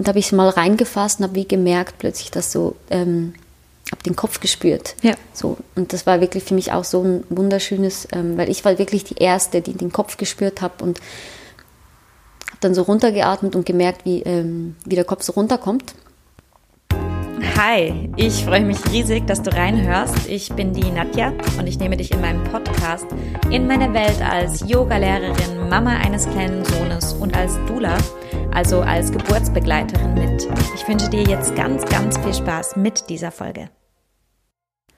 und habe ich mal reingefasst und habe wie gemerkt plötzlich, dass so, ähm, habe den Kopf gespürt. Ja. So und das war wirklich für mich auch so ein wunderschönes, ähm, weil ich war wirklich die erste, die den Kopf gespürt habe und habe dann so runtergeatmet und gemerkt, wie ähm, wie der Kopf so runterkommt. Hi, ich freue mich riesig, dass du reinhörst. Ich bin die Nadja und ich nehme dich in meinem Podcast in meine Welt als Yogalehrerin, Mama eines kleinen Sohnes und als Dula, also als Geburtsbegleiterin mit. Ich wünsche dir jetzt ganz, ganz viel Spaß mit dieser Folge.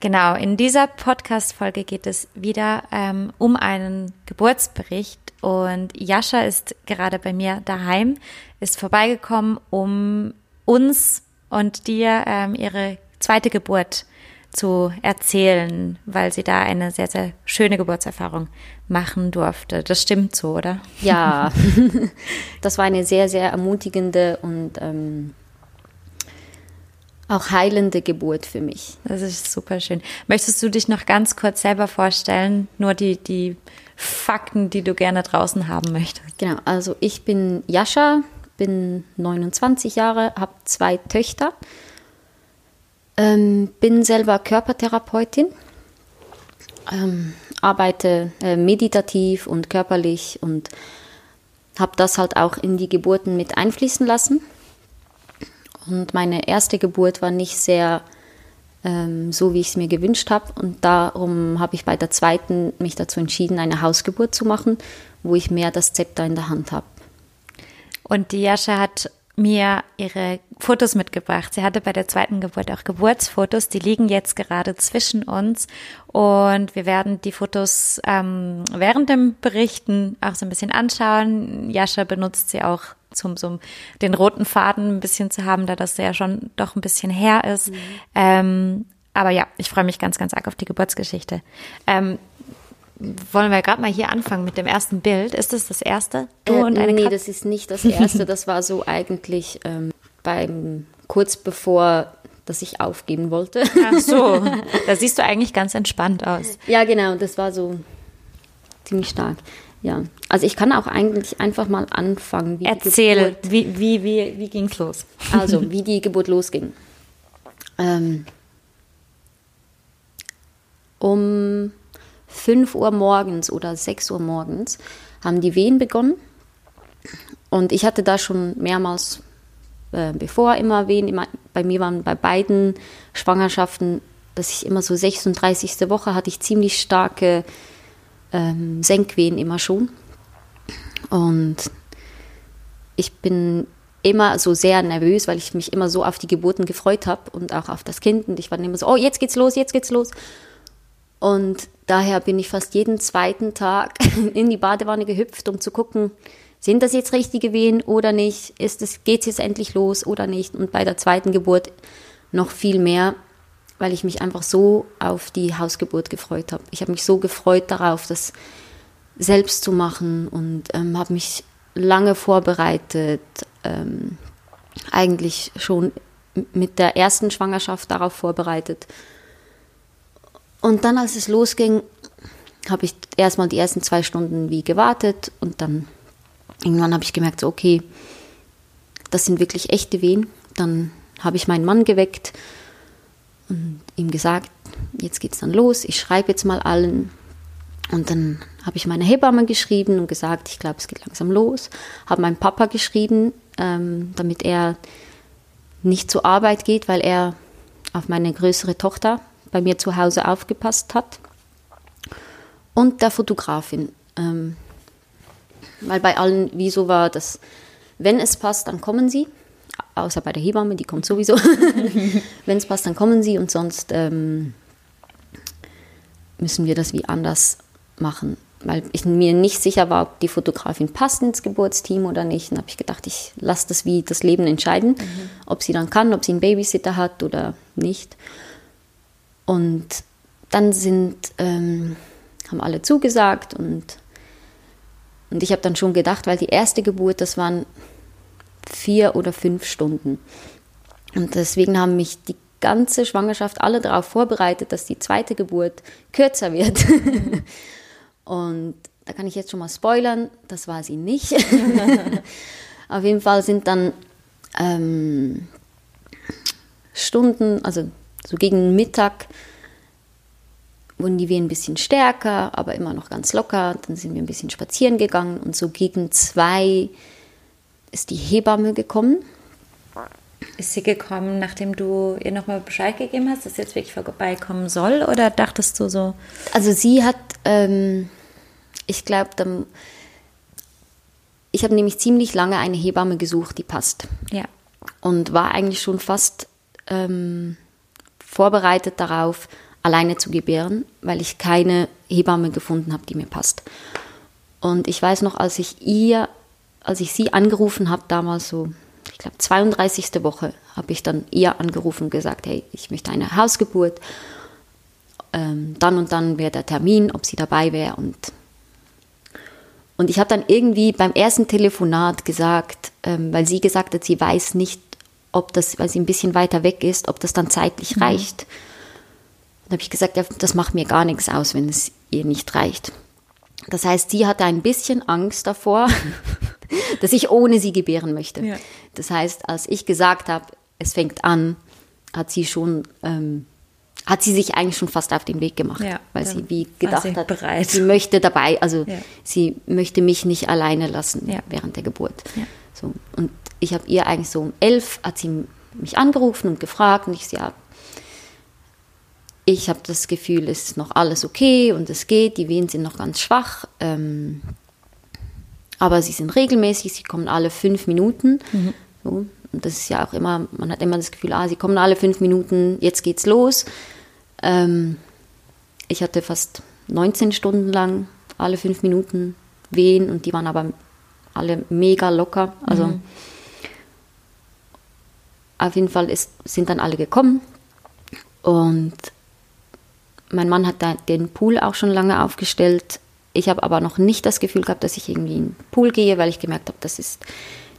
Genau, in dieser Podcast-Folge geht es wieder ähm, um einen Geburtsbericht und Jascha ist gerade bei mir daheim, ist vorbeigekommen, um uns und dir ähm, ihre zweite Geburt zu erzählen, weil sie da eine sehr, sehr schöne Geburtserfahrung machen durfte. Das stimmt so, oder? Ja, das war eine sehr, sehr ermutigende und ähm, auch heilende Geburt für mich. Das ist super schön. Möchtest du dich noch ganz kurz selber vorstellen? Nur die, die Fakten, die du gerne draußen haben möchtest. Genau, also ich bin Jascha, bin 29 Jahre, habe zwei Töchter, ähm, bin selber Körpertherapeutin, ähm, arbeite äh, meditativ und körperlich und habe das halt auch in die Geburten mit einfließen lassen. Und meine erste Geburt war nicht sehr ähm, so, wie ich es mir gewünscht habe. Und darum habe ich bei der zweiten mich dazu entschieden, eine Hausgeburt zu machen, wo ich mehr das Zepter in der Hand habe. Und die Jascha hat mir ihre Fotos mitgebracht. Sie hatte bei der zweiten Geburt auch Geburtsfotos. Die liegen jetzt gerade zwischen uns. Und wir werden die Fotos ähm, während dem Berichten auch so ein bisschen anschauen. Jascha benutzt sie auch zum so den roten Faden ein bisschen zu haben, da das ja schon doch ein bisschen her ist. Mhm. Ähm, aber ja, ich freue mich ganz, ganz arg auf die Geburtsgeschichte. Ähm, wollen wir gerade mal hier anfangen mit dem ersten Bild. Ist das das erste? Du äh, und eine Nee, Kat das ist nicht das erste. Das war so eigentlich ähm, beim kurz bevor dass ich aufgeben wollte. Ach so, da siehst du eigentlich ganz entspannt aus. Ja, genau, das war so ziemlich stark. Ja, also ich kann auch eigentlich einfach mal anfangen. Wie Erzähle, wie, wie, wie, wie ging es los? Also, wie die Geburt losging. Ähm, um 5 Uhr morgens oder 6 Uhr morgens haben die Wehen begonnen. Und ich hatte da schon mehrmals äh, bevor immer Wehen. Immer, bei mir waren bei beiden Schwangerschaften, dass ich immer so 36. Woche hatte ich ziemlich starke ähm, Senkwehen immer schon. Und ich bin immer so sehr nervös, weil ich mich immer so auf die Geburten gefreut habe und auch auf das Kind. Und ich war immer so, oh, jetzt geht's los, jetzt geht's los. Und daher bin ich fast jeden zweiten Tag in die Badewanne gehüpft, um zu gucken, sind das jetzt richtige Wehen oder nicht? Ist es, geht's jetzt endlich los oder nicht? Und bei der zweiten Geburt noch viel mehr, weil ich mich einfach so auf die Hausgeburt gefreut habe. Ich habe mich so gefreut darauf, das selbst zu machen und ähm, habe mich lange vorbereitet, ähm, eigentlich schon mit der ersten Schwangerschaft darauf vorbereitet und dann, als es losging, habe ich erstmal die ersten zwei Stunden wie gewartet und dann irgendwann habe ich gemerkt, so, okay, das sind wirklich echte Wehen. Dann habe ich meinen Mann geweckt und ihm gesagt, jetzt geht's dann los, ich schreibe jetzt mal allen. Und dann habe ich meine Hebamme geschrieben und gesagt, ich glaube, es geht langsam los. Habe meinen Papa geschrieben, ähm, damit er nicht zur Arbeit geht, weil er auf meine größere Tochter bei mir zu Hause aufgepasst hat. Und der Fotografin. Ähm, weil bei allen wieso war das, wenn es passt, dann kommen sie. Außer bei der Hebamme, die kommt sowieso. wenn es passt, dann kommen sie und sonst ähm, müssen wir das wie anders machen. Weil ich mir nicht sicher war, ob die Fotografin passt ins Geburtsteam oder nicht. Dann habe ich gedacht, ich lasse das wie das Leben entscheiden, mhm. ob sie dann kann, ob sie einen Babysitter hat oder nicht. Und dann sind, ähm, haben alle zugesagt und, und ich habe dann schon gedacht, weil die erste Geburt, das waren vier oder fünf Stunden. Und deswegen haben mich die ganze Schwangerschaft alle darauf vorbereitet, dass die zweite Geburt kürzer wird. und da kann ich jetzt schon mal spoilern, das war sie nicht. Auf jeden Fall sind dann ähm, Stunden, also so gegen Mittag, wurden die Wehen ein bisschen stärker, aber immer noch ganz locker. Dann sind wir ein bisschen spazieren gegangen und so gegen zwei ist die Hebamme gekommen. Ist sie gekommen, nachdem du ihr nochmal Bescheid gegeben hast, dass sie jetzt wirklich vorbeikommen soll? Oder dachtest du so? Also sie hat, ähm, ich glaube, ich habe nämlich ziemlich lange eine Hebamme gesucht, die passt. Ja. Und war eigentlich schon fast ähm, vorbereitet darauf, alleine zu gebären, weil ich keine Hebamme gefunden habe, die mir passt. Und ich weiß noch, als ich ihr, als ich sie angerufen habe, damals so, ich glaube 32. Woche, habe ich dann ihr angerufen und gesagt, hey, ich möchte eine Hausgeburt. Ähm, dann und dann wäre der Termin, ob sie dabei wäre. Und, und ich habe dann irgendwie beim ersten Telefonat gesagt, ähm, weil sie gesagt hat, sie weiß nicht, ob das, weil sie ein bisschen weiter weg ist, ob das dann zeitlich mhm. reicht. Dann habe ich gesagt, ja, das macht mir gar nichts aus, wenn es ihr nicht reicht. Das heißt, sie hatte ein bisschen Angst davor, dass ich ohne sie gebären möchte. Ja. Das heißt, als ich gesagt habe, es fängt an, hat sie schon, ähm, hat sie sich eigentlich schon fast auf den Weg gemacht, ja, weil sie wie gedacht hat, bereit. sie möchte dabei, also sie möchte mich nicht alleine lassen während der Geburt. So und ich habe ihr eigentlich so um elf hat sie mich angerufen und gefragt und ich sie ja, ich habe das Gefühl, es ist noch alles okay und es geht, die Wehen sind noch ganz schwach, ähm, aber sie sind regelmäßig, sie kommen alle fünf Minuten. Mhm. So, und das ist ja auch immer, man hat immer das Gefühl, ah, sie kommen alle fünf Minuten, jetzt geht's los. Ähm, ich hatte fast 19 Stunden lang alle fünf Minuten Wehen und die waren aber alle mega locker. Also mhm. auf jeden Fall ist, sind dann alle gekommen und mein Mann hat da den Pool auch schon lange aufgestellt. Ich habe aber noch nicht das Gefühl gehabt, dass ich irgendwie in den Pool gehe, weil ich gemerkt habe, das ist,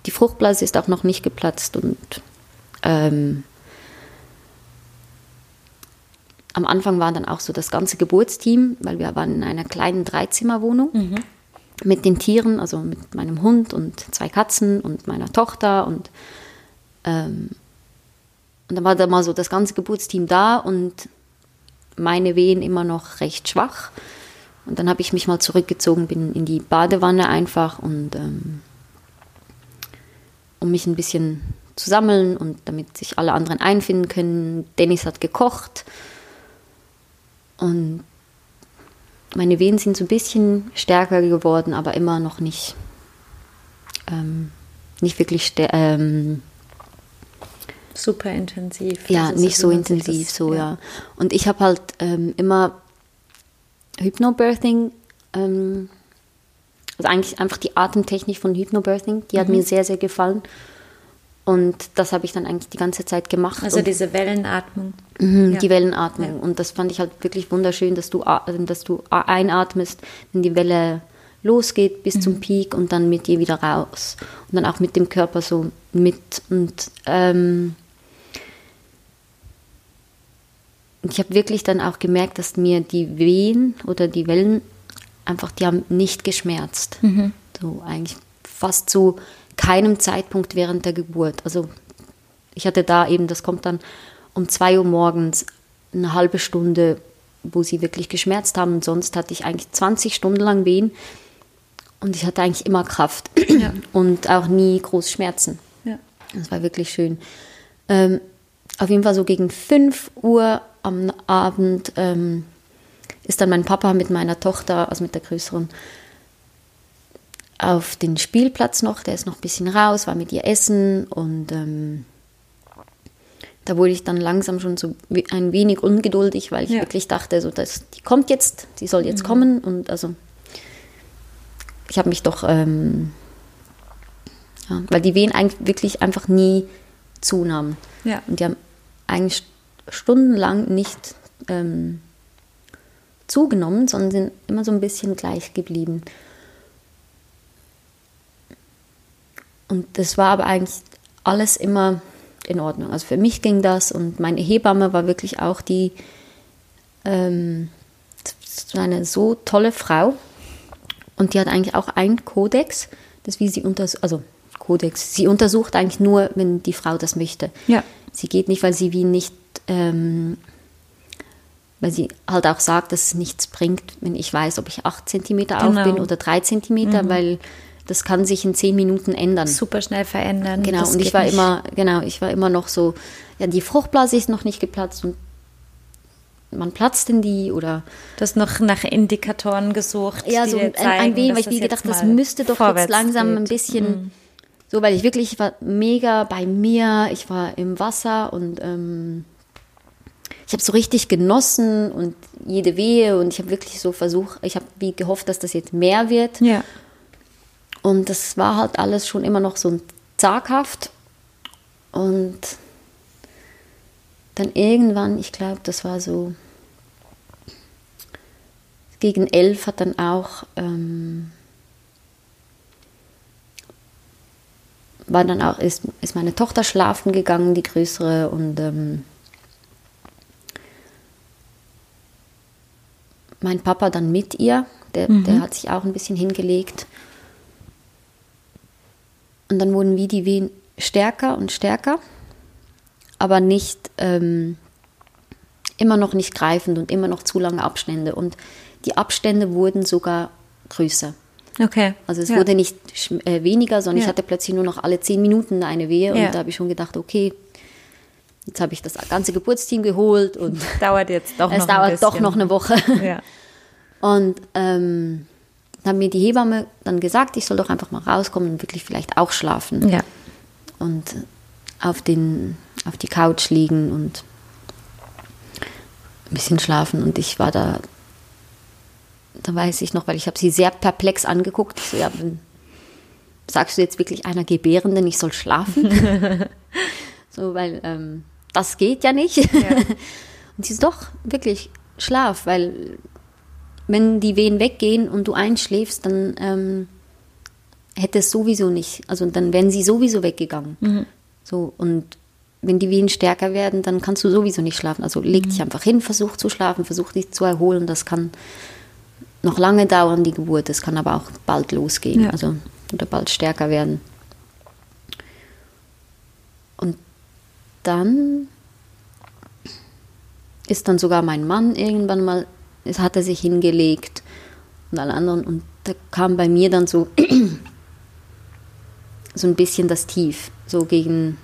die Fruchtblase ist auch noch nicht geplatzt und ähm, am Anfang war dann auch so das ganze Geburtsteam, weil wir waren in einer kleinen Dreizimmerwohnung mhm. Mit den Tieren, also mit meinem Hund und zwei Katzen und meiner Tochter und ähm, und dann war da mal so das ganze Geburtsteam da und meine Wehen immer noch recht schwach. Und dann habe ich mich mal zurückgezogen, bin in die Badewanne einfach und ähm, um mich ein bisschen zu sammeln und damit sich alle anderen einfinden können. Dennis hat gekocht und meine Wehen sind so ein bisschen stärker geworden, aber immer noch nicht, ähm, nicht wirklich ähm, super intensiv. Ja, also nicht so intensiv, das, so ja. ja. Und ich habe halt ähm, immer Hypnobirthing, ähm, also eigentlich einfach die Atemtechnik von Hypnobirthing, die hat mhm. mir sehr, sehr gefallen. Und das habe ich dann eigentlich die ganze Zeit gemacht. Also diese Wellenatmung. Mhm, ja. Die Wellenatmung. Ja. Und das fand ich halt wirklich wunderschön, dass du, dass du einatmest, wenn die Welle losgeht bis mhm. zum Peak und dann mit dir wieder raus. Und dann auch mit dem Körper so mit. Und ähm, ich habe wirklich dann auch gemerkt, dass mir die Wehen oder die Wellen einfach, die haben nicht geschmerzt. Mhm. So eigentlich fast zu keinem Zeitpunkt während der Geburt. Also ich hatte da eben, das kommt dann um zwei Uhr morgens eine halbe Stunde, wo sie wirklich geschmerzt haben. Und sonst hatte ich eigentlich 20 Stunden lang Wehen und ich hatte eigentlich immer Kraft ja. und auch nie groß Schmerzen. Ja. Das war wirklich schön. Ähm, auf jeden Fall so gegen 5 Uhr am Abend ähm, ist dann mein Papa mit meiner Tochter, also mit der größeren, auf den Spielplatz noch. Der ist noch ein bisschen raus, war mit ihr essen und ähm, da wurde ich dann langsam schon so ein wenig ungeduldig, weil ich ja. wirklich dachte, so, dass die kommt jetzt, sie soll jetzt mhm. kommen und also ich habe mich doch, ähm, ja, weil die Wehen eigentlich wirklich einfach nie zunahmen. Ja. Und die haben eigentlich stundenlang nicht ähm, zugenommen, sondern sind immer so ein bisschen gleich geblieben. Und das war aber eigentlich alles immer in Ordnung. Also für mich ging das und meine Hebamme war wirklich auch die, ähm, eine so tolle Frau und die hat eigentlich auch einen Kodex, das wie sie unter, also Kodex. Sie untersucht eigentlich nur, wenn die Frau das möchte. Ja. Sie geht nicht, weil sie wie nicht, ähm, weil sie halt auch sagt, dass es nichts bringt, wenn ich weiß, ob ich 8 cm auf Genau. bin oder 3 cm, weil das kann sich in 10 Minuten ändern. Super schnell verändern. Genau, Das und ich war nicht. immer, genau, ich war immer noch so, ja, die Fruchtblase ist noch nicht geplatzt und man platzt in die oder Du hast noch nach Indikatoren gesucht. ja, so ein, ein zeigen, wenig, dass weil ich wie gedacht, das müsste doch jetzt langsam ein geht. Mhm. bisschen, so, weil ich wirklich, ich war mega bei mir, ich war im Wasser und ähm, ich habe so richtig genossen und jede Wehe und ich habe wirklich so versucht, ich habe wie gehofft, dass das jetzt mehr wird. Ja. Und das war halt alles schon immer noch so zaghaft. Und dann irgendwann, ich glaube, das war so gegen elf hat dann auch ähm, war dann auch ist, ist meine Tochter schlafen gegangen, die größere und ähm, mein Papa dann mit ihr, der, der hat sich auch ein bisschen hingelegt. Und dann wurden wie die Wehen stärker und stärker, aber nicht ähm, immer noch nicht greifend und immer noch zu lange Abstände. Und die Abstände wurden sogar größer. Okay. Also es ja. wurde nicht äh, weniger, sondern ich Ja. hatte plötzlich nur noch alle zehn Minuten eine Wehe. Ja. Und da habe ich schon gedacht, okay, jetzt habe ich das ganze Geburtsteam geholt und dauert jetzt doch es noch dauert doch noch eine Woche. Und ähm, hat mir die Hebamme dann gesagt, ich soll doch einfach mal rauskommen und wirklich vielleicht auch schlafen. Ja. Und auf, den, auf die Couch liegen und ein bisschen schlafen. Und ich war da, da weiß ich noch, weil ich habe sie sehr perplex angeguckt. Ich so, ja, sagst du jetzt wirklich einer Gebärenden, ich soll schlafen? so, weil ähm, das geht ja nicht. Und sie ist doch wirklich Schlaf, weil wenn die Wehen weggehen und du einschläfst, dann ähm, hätte es sowieso nicht, also dann wären sie sowieso weggegangen. So, und wenn die Wehen stärker werden, dann kannst du sowieso nicht schlafen. Also leg dich einfach hin, versuch zu schlafen, versuch dich zu erholen. Das kann noch lange dauern, die Geburt. Das kann aber auch bald losgehen, Ja. also oder bald stärker werden. Und dann ist dann sogar mein Mann irgendwann mal, es hat er sich hingelegt und alle anderen und da kam bei mir dann so so ein bisschen das Tief, so gegen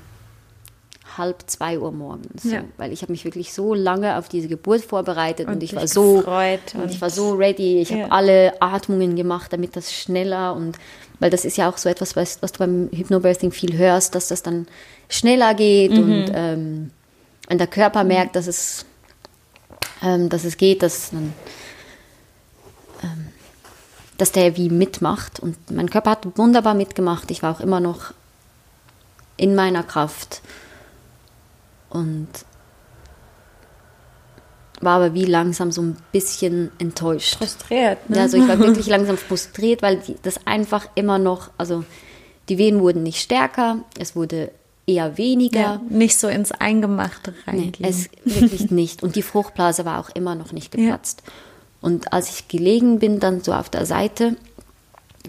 halb zwei Uhr morgens, so, Ja. weil ich habe mich wirklich so lange auf diese Geburt vorbereitet und, Und ich war so und, und- ich war so ready, ich Ja. habe alle Atmungen gemacht, damit das schneller und weil das ist ja auch so etwas, was, was du beim Hypnobirthing viel hörst, dass das dann schneller geht Mhm. und ähm, wenn der Körper merkt, dass es ähm, dass es geht, dass ähm, dass der wie mitmacht und mein Körper hat wunderbar mitgemacht. Ich war auch immer noch in meiner Kraft und war aber wie langsam so ein bisschen enttäuscht. Frustriert. Ne? Ja, also ich war wirklich langsam frustriert, weil die, das einfach immer noch, also die Wehen wurden nicht stärker, es wurde eher weniger. ja, nicht so ins Eingemachte Nee, reingehen. es wirklich nicht. Und die Fruchtblase war auch immer noch nicht geplatzt. Und als ich gelegen bin, dann so auf der Seite,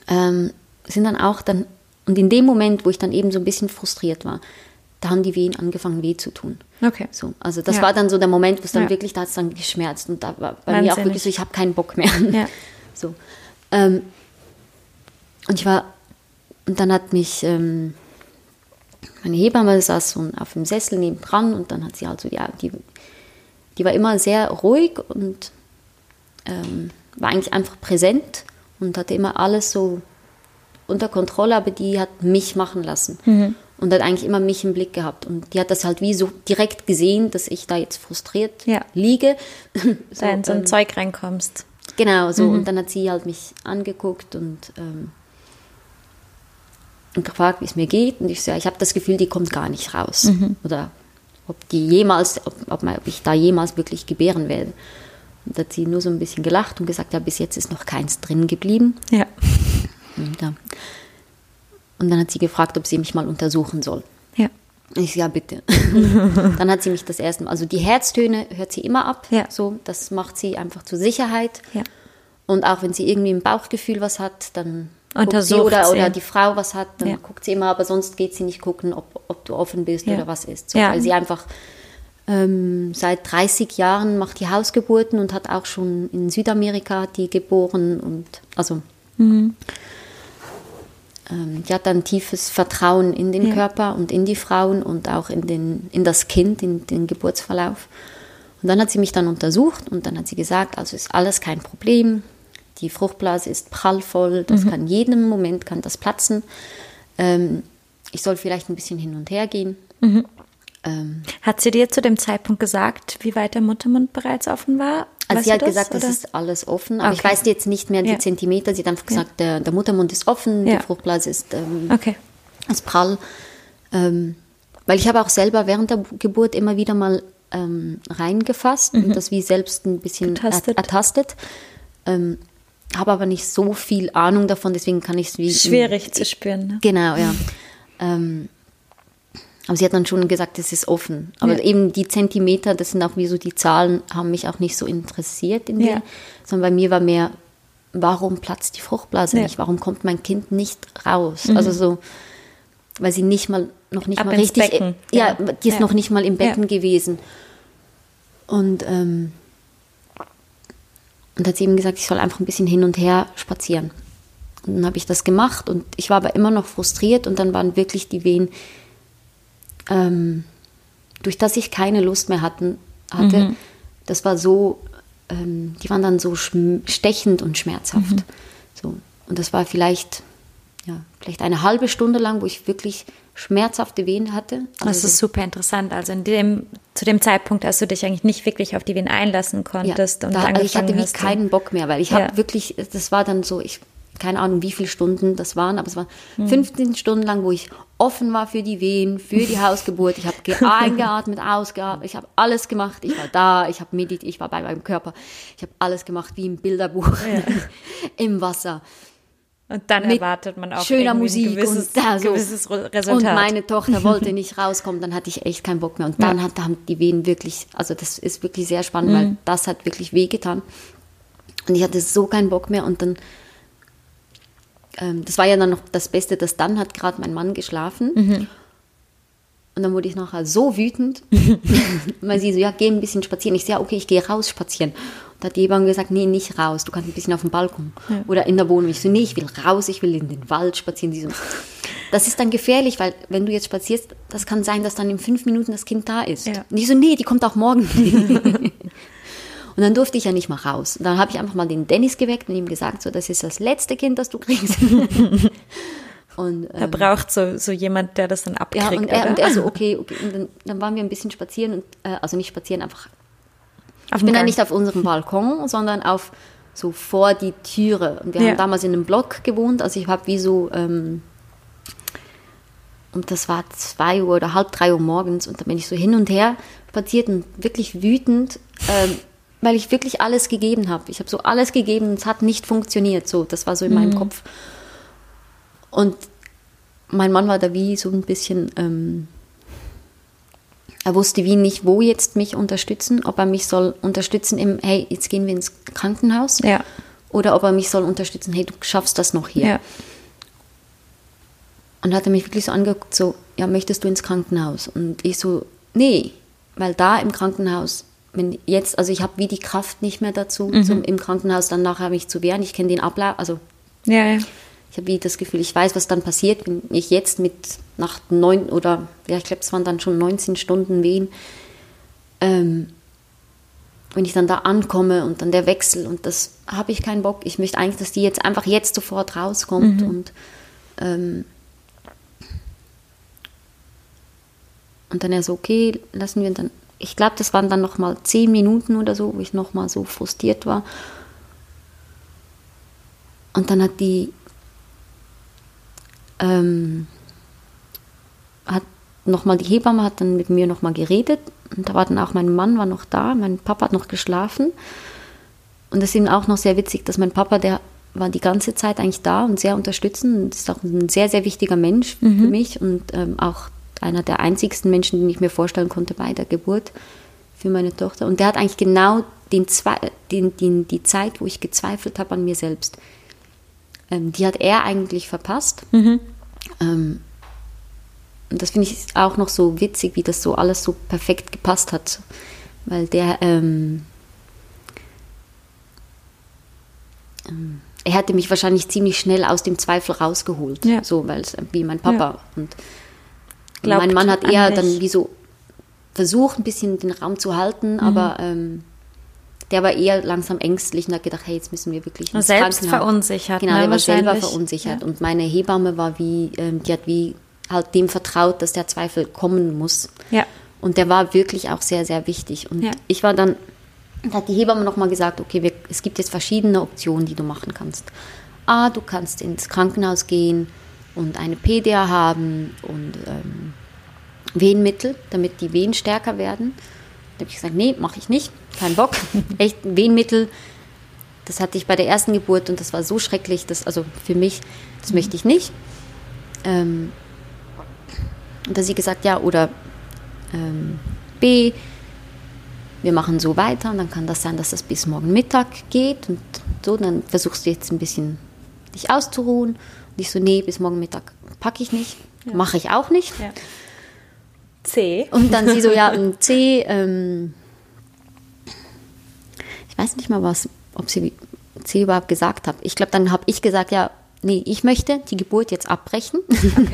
ähm, sind dann auch dann, und in dem Moment, wo ich dann eben so ein bisschen frustriert war, da haben die Wehen angefangen weh zu tun. Okay. So, also das Ja. war dann so der Moment, wo es dann Ja. wirklich, da hat es dann geschmerzt und da war bei mir auch Wahnsinnig. wirklich so, ich habe keinen Bock mehr. Ja. So. Ähm, und ich war, und dann hat mich ähm, meine Hebamme saß so auf dem Sessel nebendran und dann hat sie halt so, ja, die, die war immer sehr ruhig und ähm, war eigentlich einfach präsent und hatte immer alles so unter Kontrolle, aber die hat mich machen lassen. Mhm. Und hat eigentlich immer mich im Blick gehabt. Und die hat das halt wie so direkt gesehen, dass ich da jetzt frustriert Ja. liege. so, da in so ein ähm, Zeug reinkommst. Genau, so. Mhm. Und dann hat sie halt mich angeguckt und, ähm, und gefragt, wie es mir geht. Und ich so, ja, ich habe das Gefühl, die kommt gar nicht raus. Mhm. Oder ob die jemals, ob, ob, man- ob ich da jemals wirklich gebären werde. Und da hat sie nur so ein bisschen gelacht und gesagt, ja, bis jetzt ist noch keins drin geblieben. Ja. Und, ja. und dann hat sie gefragt, ob sie mich mal untersuchen soll. Ja. Ich ja, bitte. dann hat sie mich das erste Mal, also die Herztöne hört sie immer ab. Ja. So, das macht sie einfach zur Sicherheit. Ja. Und auch wenn sie irgendwie im Bauchgefühl was hat, dann Untersucht oder, sie. oder die Frau was hat, dann Ja. guckt sie immer, aber sonst geht sie nicht gucken, ob, ob du offen bist Ja. oder was ist. So, Ja. Weil sie einfach ähm, seit 30 Jahren macht die Hausgeburten und hat auch schon in Südamerika die geboren und also Mhm. ähm, die hat ein tiefes Vertrauen in den. Körper und in die Frauen und auch in, den, in das Kind, in den Geburtsverlauf. Und dann hat sie mich dann untersucht und dann hat sie gesagt, also ist alles kein Problem. Die Fruchtblase ist prallvoll, das kann jeden Moment kann das platzen. Ähm, ich soll vielleicht ein bisschen hin und her gehen. Ähm, Hat sie dir zu dem Zeitpunkt gesagt, wie weit der Muttermund bereits offen war? also Weißt sie hat das, gesagt, es oder? ist alles offen, aber ich Okay. weiß jetzt nicht mehr die Ja. Zentimeter. Sie hat einfach gesagt, der, der Muttermund ist offen, Ja. die Fruchtblase ist ähm, Okay. ist prall. Ähm, weil ich habe auch selber während der Geburt immer wieder mal ähm, reingefasst und das wie selbst ein bisschen Getastet. er, ertastet. Habe aber nicht so viel Ahnung davon, deswegen kann ich es wie. Schwierig zu spüren. Ne? Genau, ja. ähm, aber sie hat dann schon gesagt, es ist offen. Aber Ja. eben die Zentimeter, das sind auch wie so die Zahlen, haben mich auch nicht so interessiert in Ja. dem, sondern bei mir war mehr, warum platzt die Fruchtblase Ja. Mhm. nicht? Warum kommt mein Kind nicht raus? Also so, weil sie nicht mal, noch nicht Ab mal richtig, Becken. ja, die ist noch nicht mal im Becken gewesen. Und, ähm, und hat sie eben gesagt, ich soll einfach ein bisschen hin und her spazieren. Und dann habe ich das gemacht und ich war aber immer noch frustriert und dann waren wirklich die Wehen, ähm, durch das ich keine Lust mehr hatten, hatte, das war so, ähm, die waren dann so stechend und schmerzhaft. So. Und das war vielleicht, ja, vielleicht eine halbe Stunde lang, wo ich wirklich schmerzhafte Wehen hatte. Das Also ist super interessant. Also in dem, zu dem Zeitpunkt, als du dich eigentlich nicht wirklich auf die Wehen einlassen konntest und da, also ich hatte angefangen hast, keinen Bock mehr, weil ich Ja. habe wirklich, das war dann so, ich keine Ahnung, wie viele Stunden das waren, aber es waren Hm. 15 Stunden lang, wo ich offen war für die Wehen, für die Hausgeburt. Ich habe ge- eingeatmet, ausgeatmet, ich habe alles gemacht. Ich war da, ich habe meditiert, ich war bei meinem Körper. Ich habe alles gemacht wie im Bilderbuch im Wasser. Und dann mit erwartet man auch schöner Musik ein gewisses, und da so. gewisses Re- Und Resultat. meine Tochter wollte nicht rauskommen, dann hatte ich echt keinen Bock mehr. Und dann hat, haben die Wehen wirklich, also das ist wirklich sehr spannend, Mhm. weil das hat wirklich wehgetan. Und ich hatte so keinen Bock mehr und dann, ähm, das war ja dann noch das Beste, dass dann hat gerade mein Mann geschlafen. Mhm. Und dann wurde ich nachher so wütend, weil sie so, ja, geh ein bisschen spazieren. Ich so, ja, okay, ich gehe raus spazieren. Da hat die Hebamme gesagt, nee, nicht raus, du kannst ein bisschen auf dem Balkon oder in der Wohnung. Ich so, nee, ich will raus, ich will in den Wald spazieren. Sie so, das ist dann gefährlich, weil wenn du jetzt spazierst, das kann sein, dass dann in fünf Minuten das Kind da ist. Ja. Und ich so, nee, die kommt auch morgen. Und dann durfte ich ja nicht mal raus. Und dann habe ich einfach mal den Dennis geweckt und ihm gesagt, so, das ist das letzte Kind, das du kriegst. und, da ähm, braucht so, so jemand, der das dann abkriegt. ja, und er, und er so, okay, okay. Und dann, dann waren wir ein bisschen spazieren, und, äh, also nicht spazieren, einfach. Ich bin Gang. nicht auf unserem Balkon, sondern auf so vor die Türe. Und wir Ja. haben damals in einem Block gewohnt, also ich habe wie so, ähm, und das war zwei Uhr oder halb drei Uhr morgens und dann bin ich so hin und her spaziert und wirklich wütend, ähm, weil ich wirklich alles gegeben habe. Ich habe so alles gegeben und es hat nicht funktioniert. So, das war so in meinem Kopf. Und mein Mann war da wie so ein bisschen, ähm, er wusste wie nicht, wo jetzt mich unterstützen, ob er mich soll unterstützen im, hey, jetzt gehen wir ins Krankenhaus. Ja. Oder ob er mich soll unterstützen, hey, du schaffst das noch hier. Ja. Und hat er mich wirklich so angeguckt, so, ja, möchtest du ins Krankenhaus? Und ich so, nee, weil da im Krankenhaus, wenn jetzt, also ich habe wie die Kraft nicht mehr dazu, Mhm. zum, im Krankenhaus dann nachher mich zu wehren. Ich kenne den Ablauf, also ja, ja. Ich habe wie das Gefühl, ich weiß, was dann passiert, wenn ich jetzt mit nach neun oder, ja, ich glaube, es waren dann schon 19 Stunden Wehen, ähm, wenn ich dann da ankomme und dann der Wechsel und das habe ich keinen Bock. Ich möchte eigentlich, dass die jetzt einfach jetzt sofort rauskommt und ähm, und dann er so, okay, lassen wir dann, ich glaube, das waren dann noch mal zehn Minuten oder so, wo ich noch mal so frustriert war. Und dann hat die ähm, hat noch mal die Hebamme hat dann mit mir noch mal geredet. Und da war dann auch mein Mann war noch da, mein Papa hat noch geschlafen. Und das ist eben auch noch sehr witzig, dass mein Papa der war die ganze Zeit eigentlich da und sehr unterstützend und ist auch ein sehr sehr wichtiger Mensch für mich und ähm, auch einer der einzigsten Menschen, den ich mir vorstellen konnte bei der Geburt für meine Tochter. Und der hat eigentlich genau den, den, den, die Zeit, wo ich gezweifelt habe an mir selbst ähm, die hat er eigentlich verpasst. Mhm. Ähm, und das finde ich auch noch so witzig, wie das so alles so perfekt gepasst hat. Weil der, ähm, ähm, er hätte mich wahrscheinlich ziemlich schnell aus dem Zweifel rausgeholt. Ja. So, weil es wie mein Papa. Ja. Und Glaubt mein Mann hat eher dann wie so versucht, ein bisschen den Raum zu halten, Mhm. aber ähm, der war eher langsam ängstlich und hat gedacht, hey, jetzt müssen wir wirklich ins Selbst Krankenhaus. verunsichert, Genau, ne, der war selber verunsichert. Ja. Und meine Hebamme war wie, ähm, die hat wie halt dem vertraut, dass der Zweifel kommen muss. Ja. Und der war wirklich auch sehr, sehr wichtig. Und Ja. ich war dann, da hat die Hebamme nochmal gesagt, okay, wir, es gibt jetzt verschiedene Optionen, die du machen kannst. A, du kannst ins Krankenhaus gehen und eine PDA haben und ähm, Wehenmittel, damit die Wehen stärker werden. Da habe ich gesagt, nee, mache ich nicht, kein Bock. Echt Wehenmittel, das hatte ich bei der ersten Geburt und das war so schrecklich, das, also für mich, das möchte ich nicht. Ähm, und da sie gesagt, ja, oder ähm, B, wir machen so weiter und dann kann das sein, dass das bis morgen Mittag geht und so, dann versuchst du jetzt ein bisschen dich auszuruhen. Und ich so, nee, bis morgen Mittag packe ich nicht, mache ich auch nicht. Ja. C. Und dann sie so, ja, C, ähm, weiß nicht mal was, ob sie C überhaupt gesagt hat. Ich glaube, dann habe ich gesagt, ja, nee, ich möchte die Geburt jetzt abbrechen.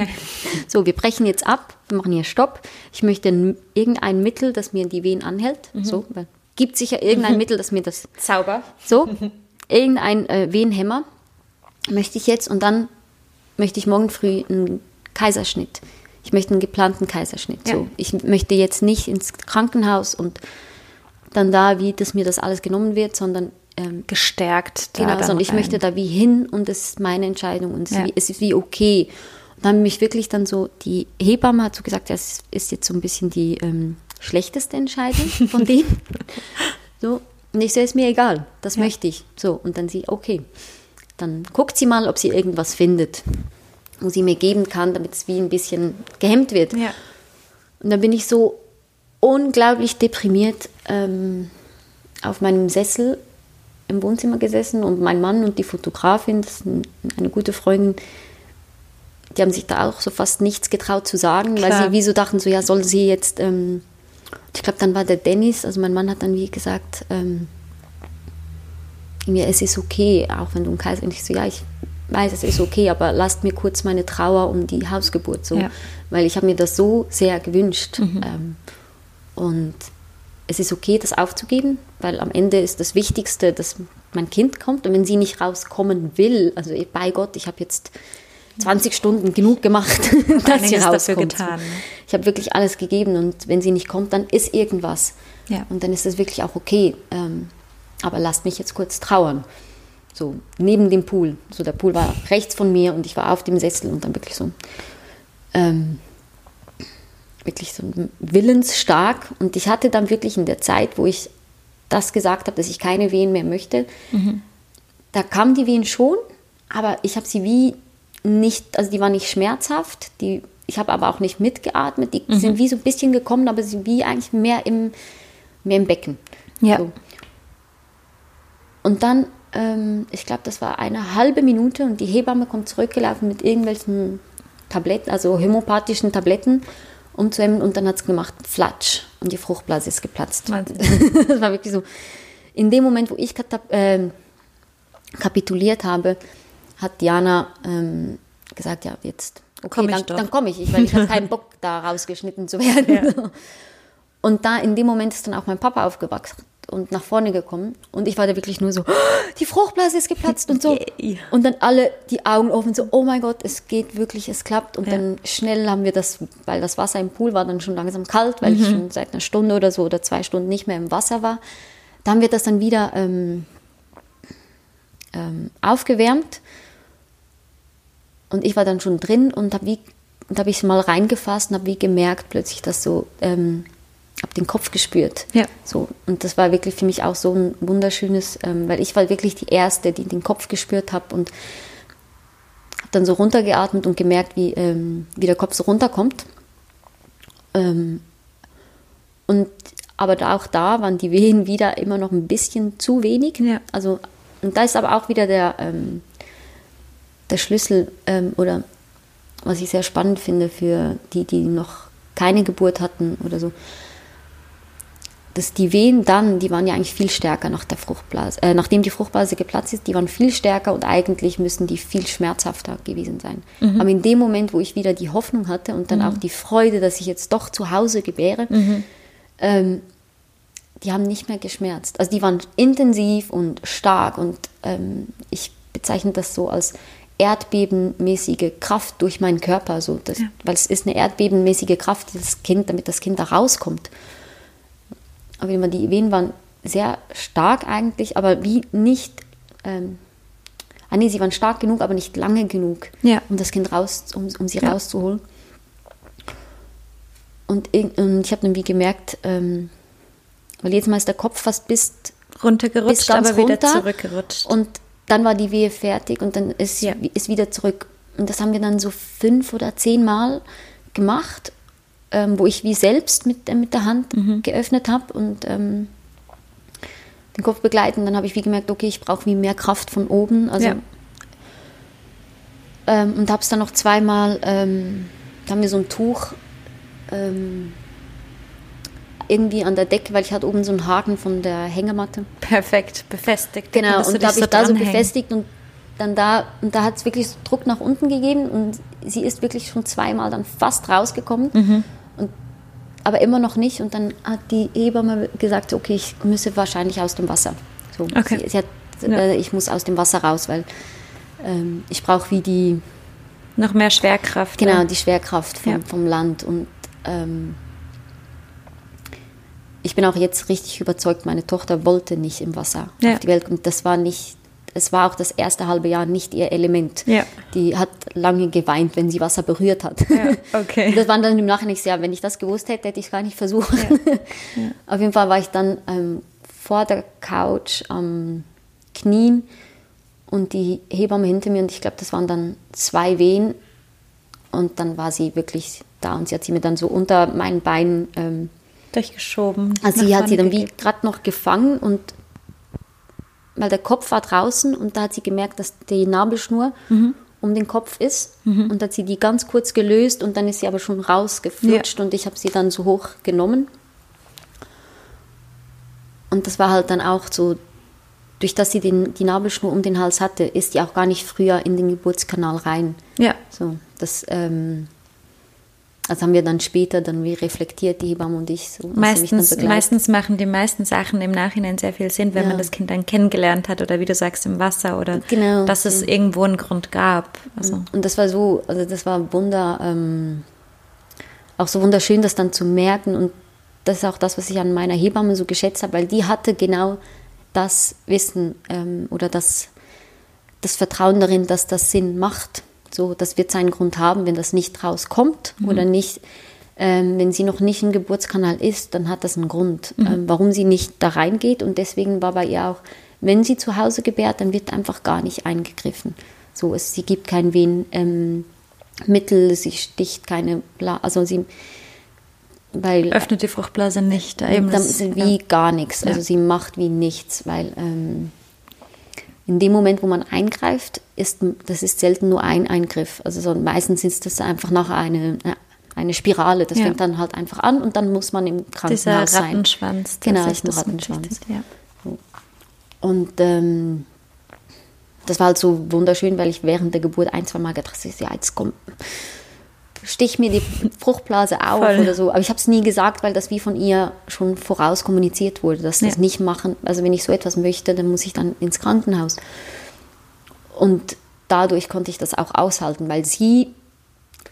so, wir brechen jetzt ab, wir machen hier Stopp. Ich möchte irgendein Mittel, das mir die Wehen anhält. So, weil gibt sicher irgendein Mittel, das mir das Zauber. so, irgendein äh, Wehenhemmer möchte ich jetzt und dann möchte ich morgen früh einen Kaiserschnitt. Ich möchte einen geplanten Kaiserschnitt. Ja. So, ich möchte jetzt nicht ins Krankenhaus und dann da, wie dass mir das alles genommen wird, sondern ähm, Gestärkt. da genau, sondern ich rein. möchte da wie hin und es ist meine Entscheidung und es, Ja. ist, wie, es ist wie okay. Und dann mich wirklich dann so, die Hebamme hat so gesagt, das ist jetzt so ein bisschen die ähm, schlechteste Entscheidung von denen. So, und ich so, ist mir egal, das Ja. möchte ich. So, und dann sie, okay, dann guckt sie mal, ob sie irgendwas findet, wo sie mir geben kann, damit es wie ein bisschen gehemmt wird. Ja. Und dann bin ich so unglaublich deprimiert ähm, auf meinem Sessel im Wohnzimmer gesessen und mein Mann und die Fotografin, das ist ein- eine gute Freundin, die haben sich da auch so fast nichts getraut zu sagen, weil Klar. sie wie so dachten, so ja, soll sie jetzt, ähm, ich glaube, dann war der Dennis, also mein Mann hat dann wie gesagt, ähm, irgendwie, es ist okay, auch wenn du einen Kaiser, und ich so, ja, ich weiß, es ist okay, aber lasst mir kurz meine Trauer um die Hausgeburt so, Ja. weil ich habe mir das so sehr gewünscht ähm, und es ist okay, das aufzugeben, weil am Ende ist das Wichtigste, dass mein Kind kommt und wenn sie nicht rauskommen will, also eh, bei Gott, ich habe jetzt 20 Stunden genug gemacht, dass sie rauskommt. getan, ne? Ich habe wirklich alles gegeben und wenn sie nicht kommt, dann ist irgendwas. Ja. Und dann ist das wirklich auch okay. Ähm, aber lasst mich jetzt kurz trauern. So, neben dem Pool. So, der Pool war rechts von mir und ich war auf dem Sessel und dann wirklich so, ähm, wirklich so willensstark. Und ich hatte dann wirklich in der Zeit, wo ich das gesagt habe, dass ich keine Wehen mehr möchte, da kamen die Wehen schon, aber ich habe sie wie nicht, also die waren nicht schmerzhaft, die, ich habe aber auch nicht mitgeatmet, die sind wie so ein bisschen gekommen, aber sie wie eigentlich mehr im, mehr im Becken. Ja. So. Und dann, ähm, ich glaube, das war eine halbe Minute und die Hebamme kommt zurückgelaufen mit irgendwelchen Tabletten, also homöopathischen Tabletten, um zu hemmen und dann hat es gemacht, flatsch und die Fruchtblase ist geplatzt. Wahnsinn. das war wirklich so. In dem Moment, wo ich ähm, kapituliert habe, hat Diana ähm, gesagt, ja, jetzt, okay, Komm ich dann, dann komme ich, weil ich hatte keinen Bock, da rausgeschnitten zu werden. Und da in dem Moment ist dann auch mein Papa aufgewacht und nach vorne gekommen. Und ich war da wirklich nur so, "Oh, die Fruchtblase ist geplatzt und so. Und dann alle die Augen offen, so, oh mein Gott, es geht wirklich, es klappt. Und Ja. dann schnell haben wir das, weil das Wasser im Pool war dann schon langsam kalt, weil ich schon seit einer Stunde oder so oder zwei Stunden nicht mehr im Wasser war. Da haben wir das dann wieder ähm, ähm, aufgewärmt. Und ich war dann schon drin und habe wie und habe ich mal reingefasst und habe wie gemerkt plötzlich, dass so ähm, habe den Kopf gespürt. Ja. So und das war wirklich für mich auch so ein wunderschönes, ähm, weil ich war wirklich die erste, die den Kopf gespürt habe und habe dann so runtergeatmet und gemerkt, wie ähm, wie der Kopf so runterkommt. Ähm, und aber da, auch da waren die Wehen wieder immer noch ein bisschen zu wenig. Ja. Also und da ist aber auch wieder der ähm, der Schlüssel ähm, oder was ich sehr spannend finde für die, die noch keine Geburt hatten oder so, dass die Wehen dann, die waren ja eigentlich viel stärker nach der Fruchtblase, äh, nachdem die Fruchtblase geplatzt ist, die waren viel stärker und eigentlich müssen die viel schmerzhafter gewesen sein. Mhm. Aber in dem Moment, wo ich wieder die Hoffnung hatte und dann mhm. auch die Freude, dass ich jetzt doch zu Hause gebäre, mhm. ähm, die haben nicht mehr geschmerzt. Also die waren intensiv und stark und ähm, ich bezeichne das so als erdbebenmäßige Kraft durch meinen Körper, so das, ja. weil es ist eine erdbebenmäßige Kraft, das Kind, damit das Kind da rauskommt aber immer die Wehen waren sehr stark eigentlich, aber wie nicht, ähm, ah nee, sie waren stark genug, aber nicht lange genug, ja. um das Kind raus, um, um sie ja. rauszuholen. Und, und ich habe dann wie gemerkt, ähm, weil jetzt mal ist der Kopf fast bis runtergerutscht, bis aber runter, wieder zurückgerutscht. Und dann war die Wehe fertig und dann ist, ja. ist wieder zurück. Und das haben wir dann so fünf oder zehn Mal gemacht ähm, wo ich wie selbst mit, äh, mit der Hand mhm. geöffnet habe und ähm, den Kopf begleiten. Dann habe ich wie gemerkt, okay, ich brauche wie mehr Kraft von oben. Also, ja. ähm, und habe es dann noch zweimal, ähm, da haben wir so ein Tuch ähm, irgendwie an der Decke, weil ich hatte oben so einen Haken von der Hängematte. Perfekt, befestigt. Genau, und da habe ich da so befestigt und dann da, und da hat es wirklich so Druck nach unten gegeben und sie ist wirklich schon zweimal dann fast rausgekommen. Mhm. Aber immer noch nicht. Und dann hat die Hebamme gesagt, okay, ich müsse wahrscheinlich aus dem Wasser. So, okay. sie, sie hat, ja. äh, ich muss aus dem Wasser raus, weil ähm, ich brauche wie die... Noch mehr Schwerkraft. Genau, die Schwerkraft vom, ja. vom Land. Und ähm, ich bin auch jetzt richtig überzeugt, meine Tochter wollte nicht im Wasser ja. auf die Welt. Und das war nicht es war auch das erste halbe Jahr nicht ihr Element. Ja. Die hat lange geweint, wenn sie Wasser berührt hat. Ja, okay. das war dann im Nachhinein sehr, wenn ich das gewusst hätte, hätte ich es gar nicht versucht. Ja. Ja. Auf jeden Fall war ich dann ähm, vor der Couch am Knien und die Hebamme hinter mir und ich glaube, das waren dann zwei Wehen und dann war sie wirklich da und sie hat sie mir dann so unter meinen Beinen ähm, durchgeschoben. Also sie hat sie dann wie gerade noch gefangen und weil der Kopf war draußen und da hat sie gemerkt, dass die Nabelschnur mhm. um den Kopf ist mhm. und hat sie die ganz kurz gelöst und dann ist sie aber schon rausgeflutscht ja. und ich habe sie dann so hoch genommen. Und das war halt dann auch so, durch dass sie den, die Nabelschnur um den Hals hatte, ist die auch gar nicht früher in den Geburtskanal rein. Ja. So, das, ähm, also haben wir dann später dann wie reflektiert, die Hebamme und ich. So, meistens, meistens machen die meisten Sachen im Nachhinein sehr viel Sinn, wenn ja. man das Kind dann kennengelernt hat oder wie du sagst, im Wasser oder genau, dass es ja. irgendwo einen Grund gab. Also. Und das war so, also das war Wunder, ähm, auch so wunderschön, das dann zu merken und das ist auch das, was ich an meiner Hebamme so geschätzt habe, weil die hatte genau das Wissen ähm, oder das, das Vertrauen darin, dass das Sinn macht so, das wird seinen Grund haben, wenn das nicht rauskommt mhm. oder nicht, ähm, wenn sie noch nicht im Geburtskanal ist, dann hat das einen Grund, mhm. ähm, warum sie nicht da reingeht. Und deswegen war bei ihr auch, wenn sie zu Hause gebärt, dann wird einfach gar nicht eingegriffen. So, es, sie gibt kein Wehenmittel, ähm, sie sticht keine, Bla also sie weil öffnet die Fruchtblase nicht. Eben das, wie ja. gar nichts. Also ja. sie macht wie nichts, weil ähm, in dem Moment, wo man eingreift, ist das ist selten nur ein Eingriff. Also so, meistens ist das einfach noch eine, eine Spirale. Das ja. fängt dann halt einfach an und dann muss man im Krankenhaus Dieser sein. Rattenschwanz. Genau, ist ein Rattenschwanz. Ja. Und ähm, das war halt so wunderschön, weil ich während der Geburt ein, zwei Mal gedacht habe, ja, jetzt kommt stich mir die Fruchtblase auf Voll. oder so. Aber ich habe es nie gesagt, weil das wie von ihr schon voraus kommuniziert wurde, dass ja. das nicht machen. Also wenn ich so etwas möchte, dann muss ich dann ins Krankenhaus. Und dadurch konnte ich das auch aushalten, weil sie,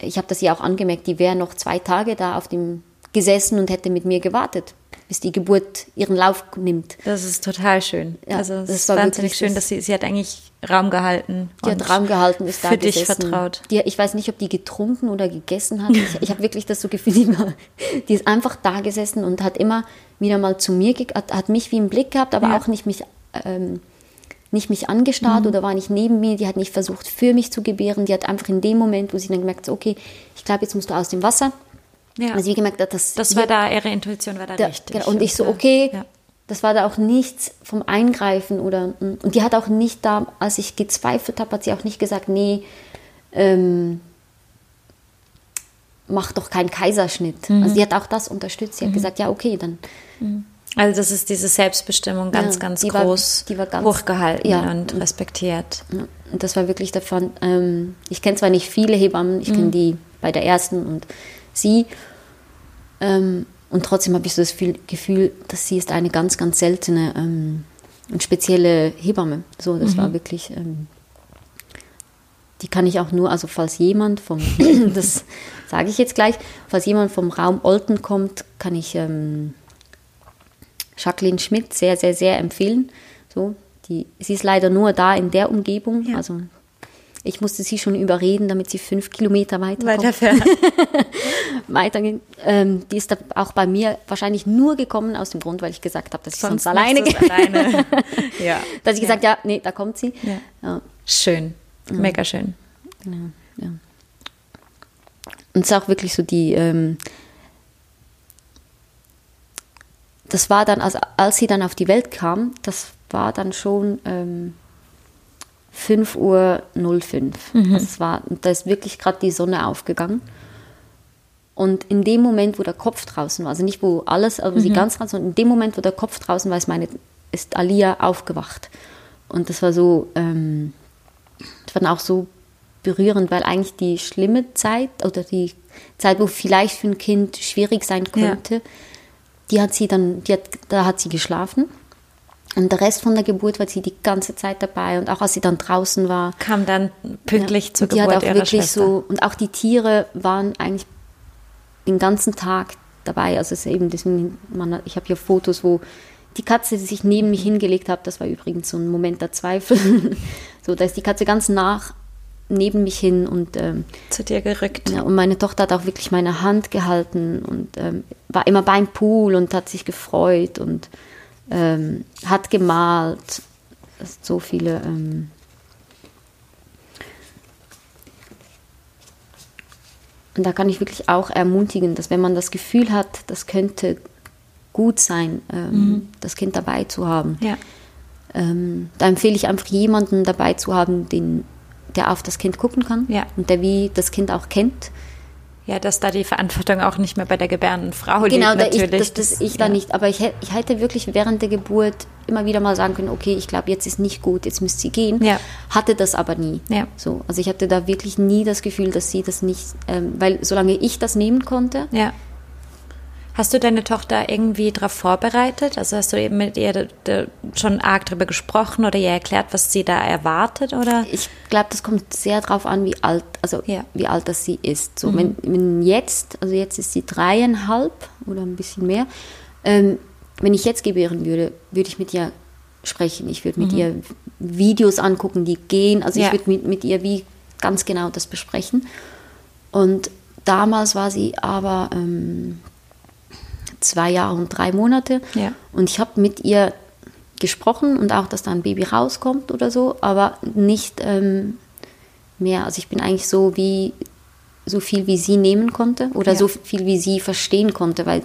ich habe das ihr auch angemerkt, die wäre noch zwei Tage da auf dem gesessen und hätte mit mir gewartet bis die Geburt ihren Lauf nimmt. Das ist total schön. Ja, also es ist wahnsinnig schön, dass sie, sie hat eigentlich Raum gehalten. Die hat Raum gehalten, ist für da dich gesessen. vertraut. Die, ich weiß nicht, ob die getrunken oder gegessen hat. Ich, ich habe wirklich das so Gefühl, die, war, die, ist einfach da gesessen und hat immer wieder mal zu mir, hat, hat mich wie im Blick gehabt, aber ja. auch nicht mich, ähm, nicht mich angestarrt mhm. oder war nicht neben mir. Die hat nicht versucht, für mich zu gebären. Die hat einfach in dem Moment, wo sie dann gemerkt hat, okay, ich glaube, jetzt musst du aus dem Wasser ja. Also wie gemerkt, das, das war da, ihre Intuition war da, da richtig. Genau. Und ich so, okay, ja. das war da auch nichts vom Eingreifen oder und die hat auch nicht da, als ich gezweifelt habe, hat sie auch nicht gesagt, nee, ähm, mach doch keinen Kaiserschnitt. Mhm. Also sie hat auch das unterstützt. Sie hat mhm. gesagt, ja okay, dann. Mhm. Also das ist diese Selbstbestimmung ganz, ja, ganz die groß war, die war ganz, hochgehalten ja, und respektiert. Ja, und das war wirklich davon. Ähm, ich kenne zwar nicht viele Hebammen, ich kenne mhm. die bei der ersten und sie. Ähm, und trotzdem habe ich so das Gefühl, dass sie ist eine ganz, ganz seltene ähm, und spezielle Hebamme. So, das mhm. war wirklich, ähm, die kann ich auch nur, also falls jemand vom, das sage ich jetzt gleich, falls jemand vom Raum Olten kommt, kann ich ähm, Jacqueline Schmidt sehr, sehr, sehr empfehlen. So, die, sie ist leider nur da in der Umgebung, ja. also ich musste sie schon überreden, damit sie fünf Kilometer weiter weiterfährt. Weitergehen. Ähm, die ist da auch bei mir wahrscheinlich nur gekommen aus dem Grund, weil ich gesagt habe, dass ich sonst, sonst alleine gehe. alleine. ja. Dass ich ja. gesagt ja, nee, da kommt sie. Ja. Ja. Schön, mega schön. Ja, Und es ist auch wirklich so die, ähm, das war dann, also als sie dann auf die Welt kam, das war dann schon ähm, 5.05 Uhr. Mhm. Das war, da ist wirklich gerade die Sonne aufgegangen. Und in dem Moment, wo der Kopf draußen war, also nicht wo alles, also mhm. sie ganz ganz, sondern in dem Moment, wo der Kopf draußen war, ist, meine, ist Alia aufgewacht. Und das war so, ähm, das war dann auch so berührend, weil eigentlich die schlimme Zeit oder die Zeit, wo vielleicht für ein Kind schwierig sein könnte, ja. die hat sie dann, die hat, da hat sie geschlafen. Und der Rest von der Geburt war sie die ganze Zeit dabei und auch als sie dann draußen war. Kam dann pünktlich ja, zur Geburt die hat auch ihrer wirklich Schwester. so Und auch die Tiere waren eigentlich den ganzen Tag dabei. Also es ist eben deswegen, man, ich habe hier Fotos, wo die Katze die sich neben mich hingelegt hat. Das war übrigens so ein Moment der Zweifel. so, da ist die Katze ganz nach neben mich hin und ähm, zu dir gerückt. Ja, und meine Tochter hat auch wirklich meine Hand gehalten und ähm, war immer beim Pool und hat sich gefreut und ähm, hat gemalt. So viele. Ähm, und da kann ich wirklich auch ermutigen, dass wenn man das Gefühl hat, das könnte gut sein, ähm, mhm. das Kind dabei zu haben. Ja. Ähm, da empfehle ich einfach jemanden dabei zu haben, den, der auf das Kind gucken kann ja. und der wie das Kind auch kennt ja, dass da die Verantwortung auch nicht mehr bei der gebärenden Frau genau, liegt. Genau, da das, das ich da nicht. Aber ich, ich hätte wirklich während der Geburt immer wieder mal sagen können, okay, ich glaube, jetzt ist nicht gut, jetzt müsste sie gehen. Ja. Hatte das aber nie. Ja. So, also ich hatte da wirklich nie das Gefühl, dass sie das nicht, ähm, weil solange ich das nehmen konnte, ja. Hast du deine Tochter irgendwie darauf vorbereitet? Also hast du eben mit ihr schon arg darüber gesprochen oder ihr erklärt, was sie da erwartet? Oder? Ich glaube, das kommt sehr darauf an, wie alt, also ja. wie alt das sie ist. So, mhm. wenn, wenn, jetzt, also jetzt ist sie dreieinhalb oder ein bisschen mehr, ähm, wenn ich jetzt gebären würde, würde ich mit ihr sprechen. Ich würde mit mhm. ihr Videos angucken, die gehen. Also ja. ich würde mit, mit ihr wie ganz genau das besprechen. Und damals war sie aber ähm, zwei Jahre und drei Monate. Ja. Und ich habe mit ihr gesprochen und auch, dass da ein Baby rauskommt oder so, aber nicht ähm, mehr. Also ich bin eigentlich so wie so viel wie sie nehmen konnte oder ja. so viel wie sie verstehen konnte, weil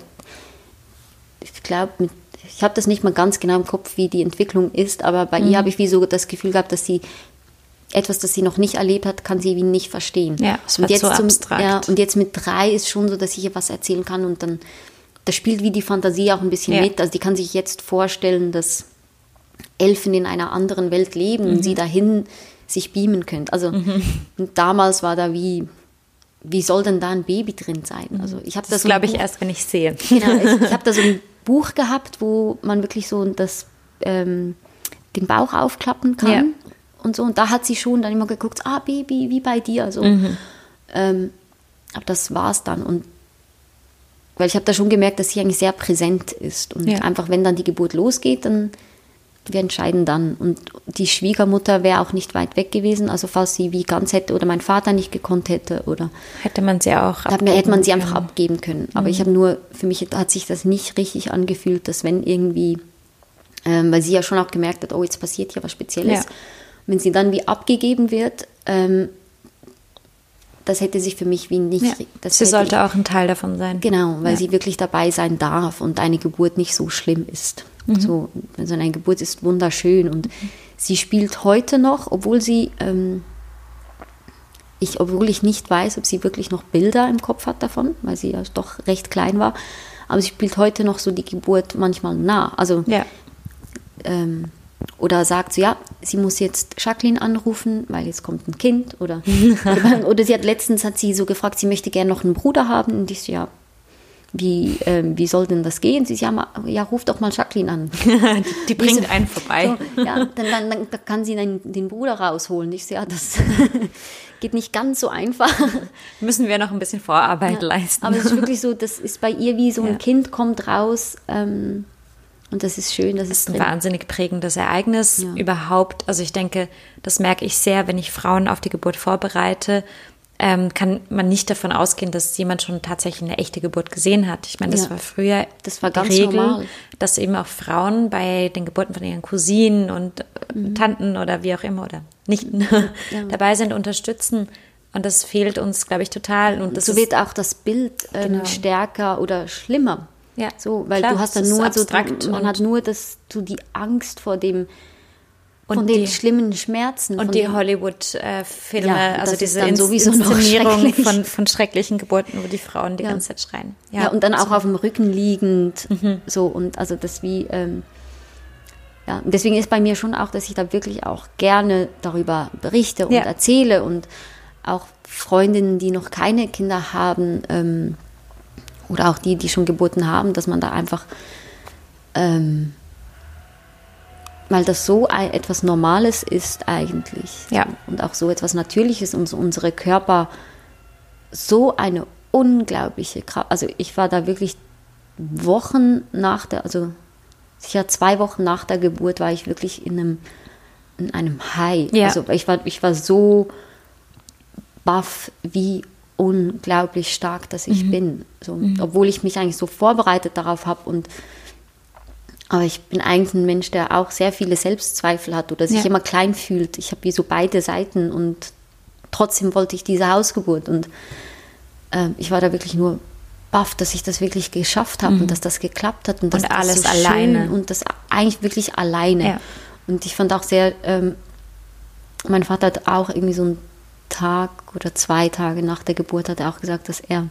ich glaube, ich habe das nicht mal ganz genau im Kopf, wie die Entwicklung ist, aber bei mhm. ihr habe ich wie so das Gefühl gehabt, dass sie etwas, das sie noch nicht erlebt hat, kann sie wie nicht verstehen. Ja, es wird und jetzt so abstrakt. ja, und jetzt mit drei ist schon so, dass ich ihr was erzählen kann und dann da spielt wie die Fantasie auch ein bisschen ja. mit. Also die kann sich jetzt vorstellen, dass Elfen in einer anderen Welt leben mhm. und sie dahin sich beamen können. Also mhm. damals war da wie, wie soll denn da ein Baby drin sein? Also ich habe das, das glaube ich erst, wenn ich sehe. Genau, ich, ich habe da so ein Buch gehabt, wo man wirklich so das, ähm, den Bauch aufklappen kann ja. und so. Und da hat sie schon dann immer geguckt, ah Baby, wie bei dir. Also, mhm. ähm, aber das war es dann. Und weil ich habe da schon gemerkt, dass sie eigentlich sehr präsent ist. Und ja. einfach, wenn dann die Geburt losgeht, dann wir entscheiden dann. Und die Schwiegermutter wäre auch nicht weit weg gewesen. Also falls sie wie ganz hätte oder mein Vater nicht gekonnt hätte oder hätte man sie auch abgeben hätte man sie einfach abgeben können. Aber mhm. ich habe nur für mich hat sich das nicht richtig angefühlt, dass wenn irgendwie, ähm, weil sie ja schon auch gemerkt hat, oh jetzt passiert hier was Spezielles, ja. wenn sie dann wie abgegeben wird, ähm, das hätte sich für mich wie nicht. Ja, sie sollte auch ein Teil davon sein. Genau, weil ja. sie wirklich dabei sein darf und eine Geburt nicht so schlimm ist. Mhm. So, so eine Geburt ist wunderschön und sie spielt heute noch, obwohl sie, ähm, ich, obwohl ich nicht weiß, ob sie wirklich noch Bilder im Kopf hat davon, weil sie ja doch recht klein war, aber sie spielt heute noch so die Geburt manchmal nah. Also Ja. ähm, oder sagt so, ja, sie muss jetzt Jacqueline anrufen, weil jetzt kommt ein Kind oder oder, sie hat letztens hat sie so gefragt, sie möchte gerne noch einen Bruder haben und ich so, ja, wie, ähm, wie soll denn das gehen? Sie so, ja, ja, ruf doch mal Jacqueline an. die, die bringt so- einen vorbei. So, ja, dann, dann, dann, dann kann sie den, den Bruder rausholen. Ich so, ja, das geht nicht ganz so einfach. Müssen wir noch ein bisschen Vorarbeit Ja, leisten. Aber es ist wirklich so, das ist bei ihr wie so ein Ja. Kind kommt raus ähm, und das ist schön, das ist ein wahnsinnig prägendes Ereignis Ja. überhaupt. Also ich denke, das merke ich sehr, wenn ich Frauen auf die Geburt vorbereite, ähm, kann man nicht davon ausgehen, dass jemand schon tatsächlich eine echte Geburt gesehen hat. Ich meine, das Ja. war früher Das war die ganz Regel, normal. dass eben auch Frauen bei den Geburten von ihren Cousinen und äh, Tanten oder wie auch immer oder Nichten dabei sind, unterstützen. Und das fehlt uns, glaube ich, total. Und so wird auch das Bild ähm, Genau. stärker oder schlimmer. Ja, so, weil klar, du hast dann nur so, man hat nur das, so die Angst vor dem, von den die- schlimmen Schmerzen. Und die Hollywood-Filme, Ja, also diese dann sowieso Inszenierung schrecklich. von, von schrecklichen Geburten, wo die Frauen die Ja. ganze Zeit schreien. Ja, und dann auch auf dem Rücken liegend. Mhm. So, und also das wie, ähm, ja, und deswegen ist bei mir schon auch, dass ich da wirklich auch gerne darüber berichte und Ja. erzähle und auch Freundinnen, die noch keine Kinder haben, ähm, oder auch die, die schon Geburten haben, dass man da einfach, ähm, weil das so etwas Normales ist eigentlich. Ja. Und auch so etwas Natürliches und so unsere Körper so eine unglaubliche Kraft. Also ich war da wirklich Wochen nach der, also sicher zwei Wochen nach der Geburt war ich wirklich in einem, in einem High. Ja. Also ich war, ich war so baff, wie unglaublich stark, dass ich bin. So, Obwohl ich mich eigentlich so vorbereitet darauf habe und aber ich bin eigentlich ein Mensch, der auch sehr viele Selbstzweifel hat oder sich Ja. immer klein fühlt. Ich habe wie so beide Seiten und trotzdem wollte ich diese Hausgeburt und ähm, ich war da wirklich nur baff, dass ich das wirklich geschafft habe und dass das geklappt hat und, dass Und das alles so alleine. und das eigentlich wirklich alleine. Ja. Und ich fand auch sehr, ähm, mein Vater hat auch irgendwie so einen Tag oder zwei Tage nach der Geburt hat er auch gesagt, dass er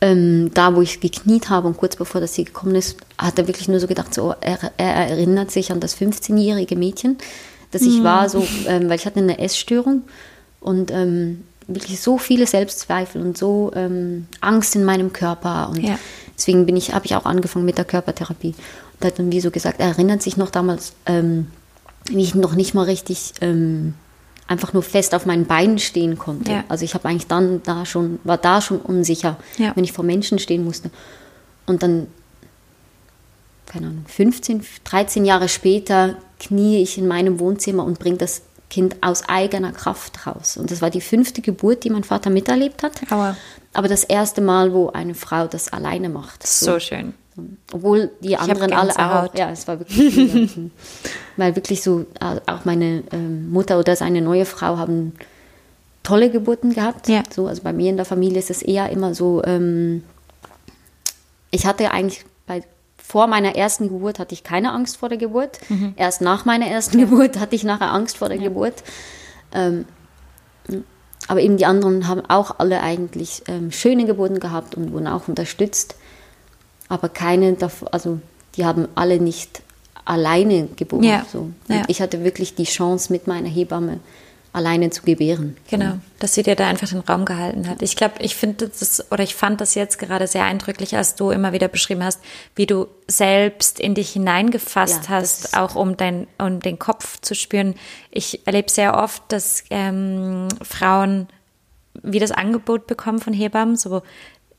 ähm, da, wo ich gekniet habe und kurz bevor das sie gekommen ist, hat er wirklich nur so gedacht, so, er, er erinnert sich an das 15-jährige Mädchen, das ich war, so, ähm, weil ich hatte eine Essstörung und ähm, wirklich so viele Selbstzweifel und so ähm, Angst in meinem Körper und Ja. deswegen bin ich, habe ich auch angefangen mit der Körpertherapie und hat dann wie so gesagt, er erinnert sich noch damals, ähm, wie ich noch nicht mal richtig ähm, einfach nur fest auf meinen Beinen stehen konnte. Ja. Also ich habe eigentlich dann da schon, war da schon unsicher, Ja. wenn ich vor Menschen stehen musste. Und dann, keine Ahnung, 15, 13 Jahre später knie ich in meinem Wohnzimmer und bringe das Kind aus eigener Kraft raus. Und das war die fünfte Geburt, die mein Vater miterlebt hat. Aua. Aber das erste Mal, wo eine Frau das alleine macht. So schön. Obwohl die anderen alle auch. Ja, es war wirklich. Weil wirklich so, äh, auch meine ähm, Mutter oder seine neue Frau haben tolle Geburten gehabt. Ja. So, also bei mir in der Familie ist es eher immer so, ähm, ich hatte eigentlich bei, vor meiner ersten Geburt hatte ich keine Angst vor der Geburt. Mhm. Erst nach meiner ersten Geburt hatte ich nachher Angst vor der Geburt. Ähm, aber eben die anderen haben auch alle eigentlich ähm, schöne Geburten gehabt und wurden auch unterstützt. Aber keine davon, also die haben alle nicht alleine geboren. Ja, So. Ja. ich hatte wirklich die Chance, mit meiner Hebamme alleine zu gebären. Genau, dass sie dir da einfach den Raum gehalten hat. Ich glaube, ich finde das, oder ich fand das jetzt gerade sehr eindrücklich, als du immer wieder beschrieben hast, wie du selbst in dich hineingefasst Ja, hast, auch um, dein, um den Kopf zu spüren. Ich erlebe sehr oft, dass ähm, Frauen wie das Angebot bekommen von Hebammen, so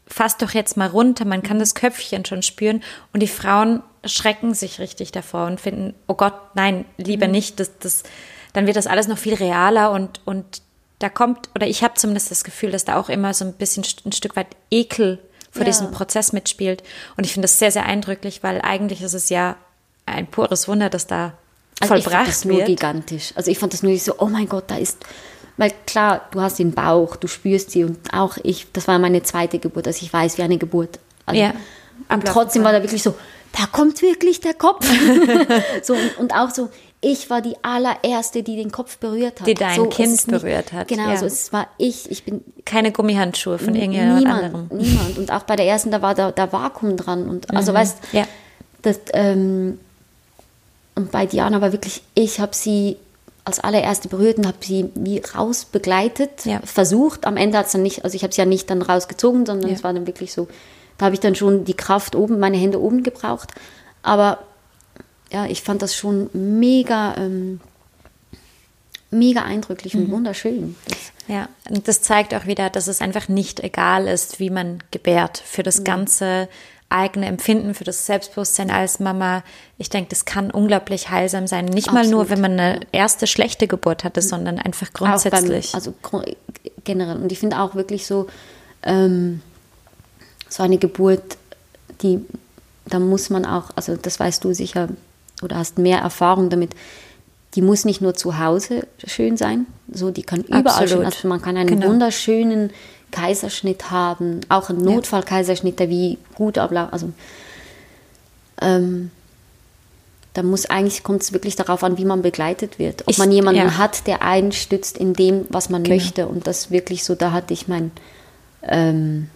fass doch jetzt mal runter, man kann das Köpfchen schon spüren und die Frauen schrecken sich richtig davor und finden, oh Gott, nein, lieber nicht, das, das, dann wird das alles noch viel realer und, und da kommt, oder ich habe zumindest das Gefühl, dass da auch immer so ein bisschen ein Stück weit Ekel vor Ja. diesem Prozess mitspielt und ich finde das sehr, sehr eindrücklich, weil eigentlich ist es ja ein pures Wunder, dass da Also ich fand vollbracht das nur wird. gigantisch. Also ich fand das nur so, oh mein Gott, da ist, weil klar, du hast den Bauch, du spürst sie und auch ich, das war meine zweite Geburt, also ich weiß, wie eine Geburt. Also, Ja, ablaufen trotzdem war da wirklich so, da kommt wirklich der Kopf. so, und, und, auch so, ich war die allererste, die den Kopf berührt hat. Die dein so, Kind nicht, berührt hat. Genau, ja. so, es war ich. Ich bin. Keine Gummihandschuhe von irgendjemand niemand, anderem. Niemand. Und auch bei der ersten, da war da, da Vakuum dran. Und also Mhm. weißt Ja. das, ähm, und bei Diana war wirklich, ich habe sie als allererste berührt und habe sie wie raus begleitet, Ja. versucht. Am Ende hat es dann nicht, also ich habe sie ja nicht dann rausgezogen, sondern Ja. es war dann wirklich so, da habe ich dann schon die Kraft oben, meine Hände oben gebraucht. Aber ja, ich fand das schon mega, ähm, mega eindrücklich Mhm. und wunderschön. Das, Ja, und das zeigt auch wieder, dass es einfach nicht egal ist, wie man gebärt. Für das ganze eigene Empfinden, für das Selbstbewusstsein als Mama. Ich denke, das kann unglaublich heilsam sein. Nicht mal nur, Absolut. wenn man eine erste schlechte Geburt hatte, sondern einfach grundsätzlich. Beim, also generell. Und ich finde auch wirklich so, ähm, so eine Geburt, die, da muss man auch, also das weißt du sicher oder hast mehr Erfahrung damit, die muss nicht nur zu Hause schön sein, so die kann überall schön, Absolut. also man kann einen Genau. wunderschönen Kaiserschnitt haben, auch einen Notfallkaiserschnitt, der wie gut abläuft, also ähm, da muss eigentlich, kommt es wirklich darauf an, wie man begleitet wird. Ob Ich- man jemanden ja. hat, der einen stützt in dem, was man Genau. möchte. Und das wirklich so, da hatte ich mein, ähm,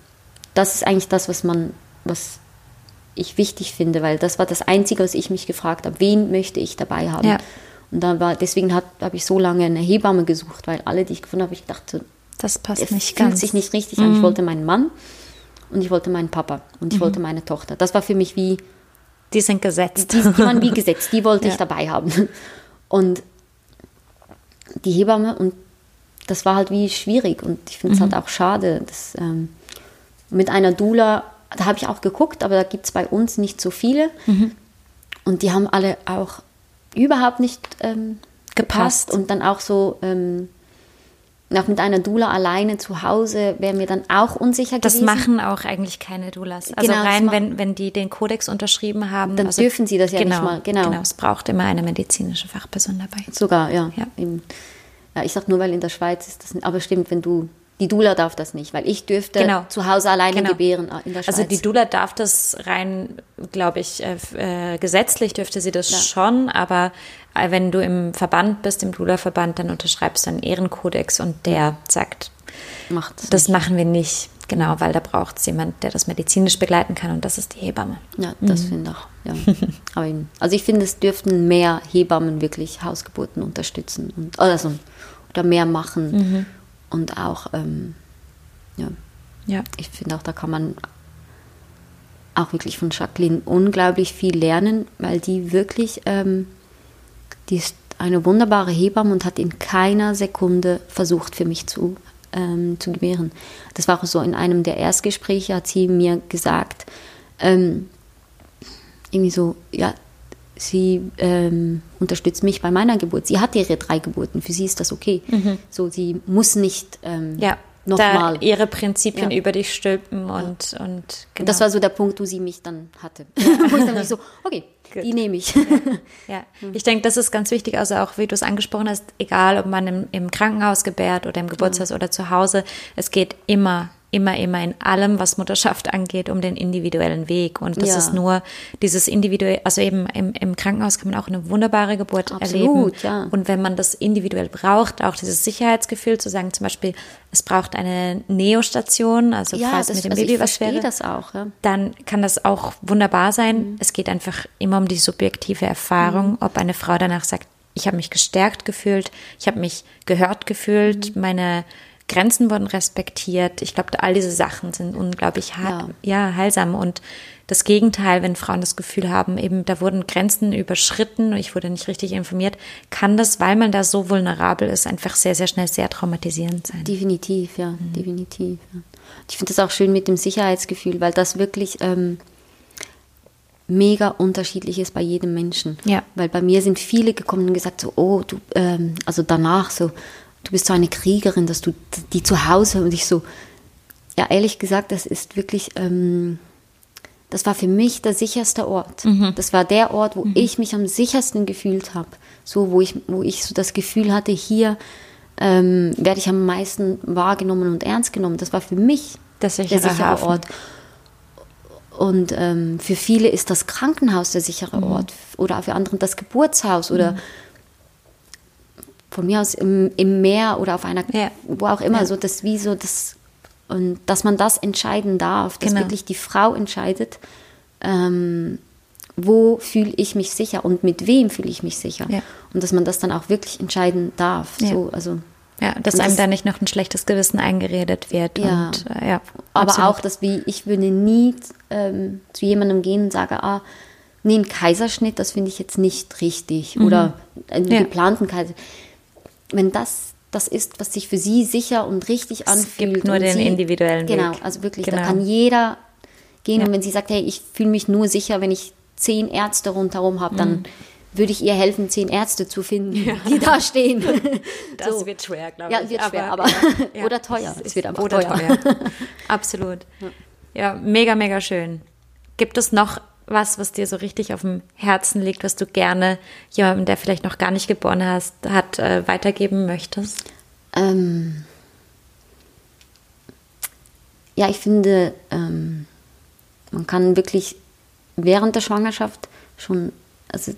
das ist eigentlich das, was man, was ich wichtig finde, weil das war das Einzige, was ich mich gefragt habe, wen möchte ich dabei haben. Ja. Und dann war, deswegen habe ich so lange eine Hebamme gesucht, weil alle, die ich gefunden habe, ich dachte, das passt der nicht fühlt ganz. sich nicht richtig an. Ich wollte meinen Mann und ich wollte meinen Papa und ich wollte meine Tochter. Das war für mich wie, Die sind gesetzt. die, die waren wie gesetzt, die wollte Ja. ich dabei haben. Und die Hebamme, und das war halt wie schwierig und ich finde es Mhm. halt auch schade, dass ähm, mit einer Dula, da habe ich auch geguckt, aber da gibt es bei uns nicht so viele Mhm. und die haben alle auch überhaupt nicht ähm, Gepasst. gepasst und dann auch so, ähm, auch mit einer Dula alleine zu Hause wäre mir dann auch unsicher Das gewesen. machen auch eigentlich keine Doulas. Also Genau, das rein, wenn, wenn die den Kodex unterschrieben haben. Dann also, dürfen sie das ja nicht genau, mal, genau. Es braucht immer eine medizinische Fachperson dabei. Sogar, ja. Ja. Eben. ja ich sag nur, weil in der Schweiz ist das, aber stimmt, wenn du, die Dula darf das nicht, weil ich dürfte Genau. zu Hause alleine Genau. gebären in der Schweiz. Also die Dula darf das rein, glaube ich, äh, äh, gesetzlich dürfte sie das Ja. schon, aber wenn du im Verband bist, im Dula-Verband, dann unterschreibst du einen Ehrenkodex und der sagt, macht das machen wir nicht. Genau, weil da braucht es jemand, der das medizinisch begleiten kann und das ist die Hebamme. Ja, das Mhm. finde ich auch. Ja. Aber eben, also ich finde, es dürften mehr Hebammen wirklich Hausgeburten unterstützen und also, oder mehr machen Mhm. und auch ähm, ja, Ja. ich finde auch, da kann man auch wirklich von Jacqueline unglaublich viel lernen, weil die wirklich, ähm, die ist eine wunderbare Hebamme und hat in keiner Sekunde versucht, für mich zu, ähm, zu gebären. Das war auch so in einem der Erstgespräche, hat sie mir gesagt, ähm, irgendwie so, ja, sie ähm, unterstützt mich bei meiner Geburt. Sie hat ihre drei Geburten, für sie ist das okay. So, sie muss nicht ähm, Ja, nochmal. ihre Prinzipien Ja. über dich stülpen und, und genau. Das war so der Punkt, wo sie mich dann hatte. wo ich dann nicht so, okay, die nehme ich. Ja, ich denke, das ist ganz wichtig, also auch wie du es angesprochen hast, egal ob man im, im Krankenhaus gebärt oder im Geburtshaus oder zu Hause, es geht immer, immer, immer in allem, was Mutterschaft angeht, um den individuellen Weg. Und das Ja. ist nur dieses individuell, also eben im, im Krankenhaus kann man auch eine wunderbare Geburt Absolut, erleben. ja. Und wenn man das individuell braucht, auch dieses Sicherheitsgefühl zu sagen, zum Beispiel, es braucht eine Neostation, also falls mit dem also Baby ich was wäre das auch. Ja. dann kann das auch wunderbar sein. Mhm. Es geht einfach immer um die subjektive Erfahrung, ob eine Frau danach sagt, ich habe mich gestärkt gefühlt, ich habe mich gehört gefühlt, Mhm. meine Grenzen wurden respektiert. Ich glaube, all diese Sachen sind unglaublich ja. ja, heilsam. Und das Gegenteil, wenn Frauen das Gefühl haben, eben da wurden Grenzen überschritten und ich wurde nicht richtig informiert, kann das, weil man da so vulnerabel ist, einfach sehr, sehr schnell sehr traumatisierend sein. Definitiv, ja, definitiv. Ja. Ich finde das auch schön mit dem Sicherheitsgefühl, weil das wirklich ähm, mega unterschiedlich ist bei jedem Menschen. Ja. Weil bei mir sind viele gekommen und gesagt so, oh, du, ähm, also danach so, du bist so eine Kriegerin, dass du die zu Hause und ich so, ja, ehrlich gesagt, das ist wirklich, ähm, das war für mich der sicherste Ort. Das war der Ort, wo ich mich am sichersten gefühlt habe. So, wo ich, wo ich so das Gefühl hatte, hier ähm, werde ich am meisten wahrgenommen und ernst genommen. Das war für mich Der sichere Hafen. Ort. Und ähm, für viele ist das Krankenhaus der sichere Mhm. Ort oder für andere das Geburtshaus oder von mir aus im, im Meer oder auf einer, Ja. wo auch immer, Ja. so das wie so das, und dass man das entscheiden darf, dass Genau. wirklich die Frau entscheidet, ähm, wo fühle ich mich sicher und mit wem fühle ich mich sicher. Ja. Und dass man das dann auch wirklich entscheiden darf. Ja. So, also, Ja, dass einem das- da nicht noch ein schlechtes Gewissen eingeredet wird. Ja. Und, äh, ja aber absolut. auch, dass wie, ich würde nie ähm, zu jemandem gehen und sagen, ah, nee, ein Kaiserschnitt, das finde ich jetzt nicht richtig. Oder einen Mhm. Ja. geplanten Kaiserschnitt. Wenn das das ist, was sich für sie sicher und richtig anfühlt. gibt nur den sie, individuellen Genau, Weg. also wirklich, Genau. da kann jeder gehen. Ja. Und wenn sie sagt, hey, ich fühle mich nur sicher, wenn ich zehn Ärzte rundherum habe, Mhm. dann würde ich ihr helfen, zehn Ärzte zu finden, die da stehen. Das So. wird schwer, glaube Ja, ich. wird schwer, aber- ja, oder teuer. es Es wird einfach oder teuer. teuer. Absolut. Ja, mega, mega schön. Gibt es noch was, was dir so richtig auf dem Herzen liegt, was du gerne jemandem, der vielleicht noch gar nicht geboren hast, hat, äh, weitergeben möchtest? Ähm, ja, ich finde, ähm, man kann wirklich während der Schwangerschaft schon, also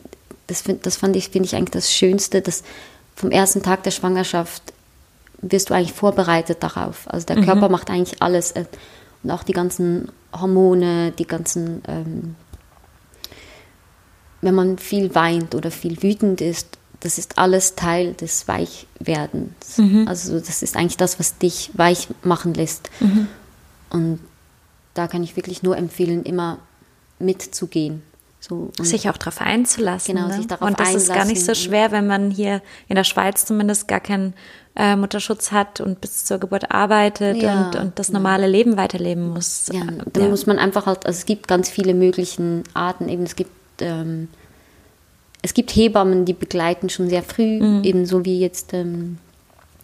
das, find, das fand ich, finde ich eigentlich das Schönste, dass vom ersten Tag der Schwangerschaft wirst du eigentlich vorbereitet darauf. Also der Körper macht eigentlich alles. äh, Und auch die ganzen Hormone, die ganzen, ähm, wenn man viel weint oder viel wütend ist, das ist alles Teil des Weichwerdens. Also das ist eigentlich das, was dich weich machen lässt. Und da kann ich wirklich nur empfehlen, immer mitzugehen. So, sich auch darauf einzulassen. Genau, ne? sich darauf Und das ist gar nicht so einlassen. schwer, wenn man hier in der Schweiz zumindest gar keinen äh, Mutterschutz hat und bis zur Geburt arbeitet Ja, und, und das normale Leben weiterleben muss. Ja, Äh, da muss man einfach halt, also es gibt ganz viele möglichen Arten. Eben es gibt ähm, es gibt Hebammen, die begleiten schon sehr früh, Mhm. ebenso wie jetzt ähm,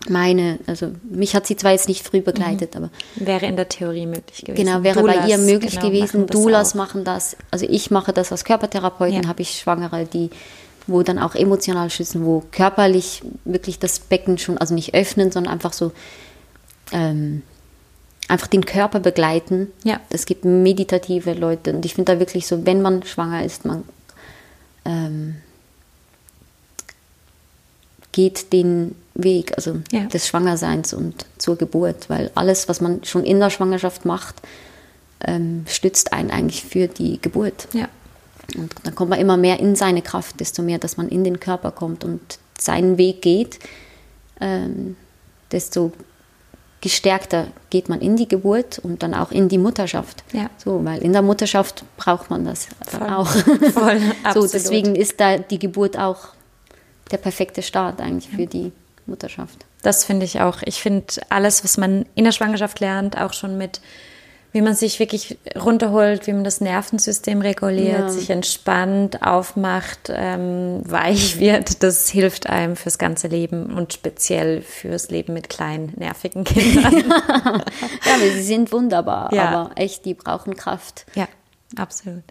meine. Also mich hat sie zwar jetzt nicht früh begleitet, aber Wäre in der Theorie möglich gewesen. genau wäre bei ihr Doulas, möglich genau, gewesen. machen Doulas auch. machen das. Also ich mache das als Körpertherapeutin. Ja. Habe ich Schwangere, die wo dann auch emotional schützen, wo körperlich wirklich das Becken schon, also nicht öffnen, sondern einfach so ähm, einfach den Körper begleiten. Ja. Es gibt meditative Leute und ich finde da wirklich so, wenn man schwanger ist, man ähm, geht den Weg, also Ja. des Schwangerseins und zur Geburt, weil alles, was man schon in der Schwangerschaft macht, ähm, stützt einen eigentlich für die Geburt. Ja. Und dann kommt man immer mehr in seine Kraft, desto mehr, dass man in den Körper kommt und seinen Weg geht, ähm, desto gestärkter geht man in die Geburt und dann auch in die Mutterschaft. Ja. So, weil in der Mutterschaft braucht man das Voll. auch. Voll, so, deswegen ist da die Geburt auch der perfekte Start eigentlich für die Mutterschaft. Das finde ich auch. Ich finde alles, was man in der Schwangerschaft lernt, auch schon mit, wie man sich wirklich runterholt, wie man das Nervensystem reguliert, Ja. sich entspannt, aufmacht, ähm, weich wird, das hilft einem fürs ganze Leben und speziell fürs Leben mit kleinen, nervigen Kindern. Ja, aber sie sind wunderbar, Ja. aber echt, die brauchen Kraft. ja, absolut.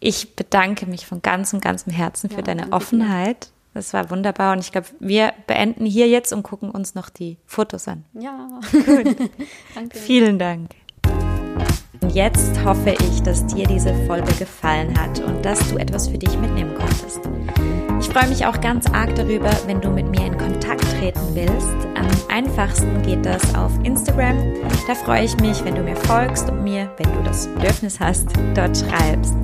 Ich bedanke mich von ganzem, ganzem Herzen für Ja, deine. Offenheit. Das war wunderbar und ich glaube, wir beenden hier jetzt und gucken uns noch die Fotos an. Ja, danke. Vielen Dank. Und jetzt hoffe ich, dass dir diese Folge gefallen hat und dass du etwas für dich mitnehmen konntest. Ich freue mich auch ganz arg darüber, wenn du mit mir in Kontakt treten willst. Am einfachsten geht das auf Instagram. Da freue ich mich, wenn du mir folgst und mir, wenn du das Bedürfnis hast, dort schreibst.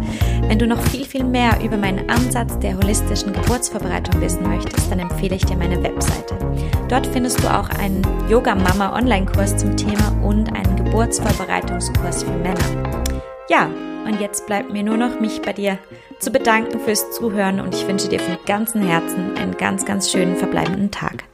Wenn du noch viel, viel mehr über meinen Ansatz der holistischen Geburtsvorbereitung wissen möchtest, dann empfehle ich dir meine Webseite. Dort findest du auch einen Yoga-Mama-Online-Kurs zum Thema und einen Geburtsvorbereitungskurs für Männer. Ja, und jetzt bleibt mir nur noch, mich bei dir zu bedanken fürs Zuhören und ich wünsche dir von ganzem Herzen einen ganz, ganz schönen verbleibenden Tag.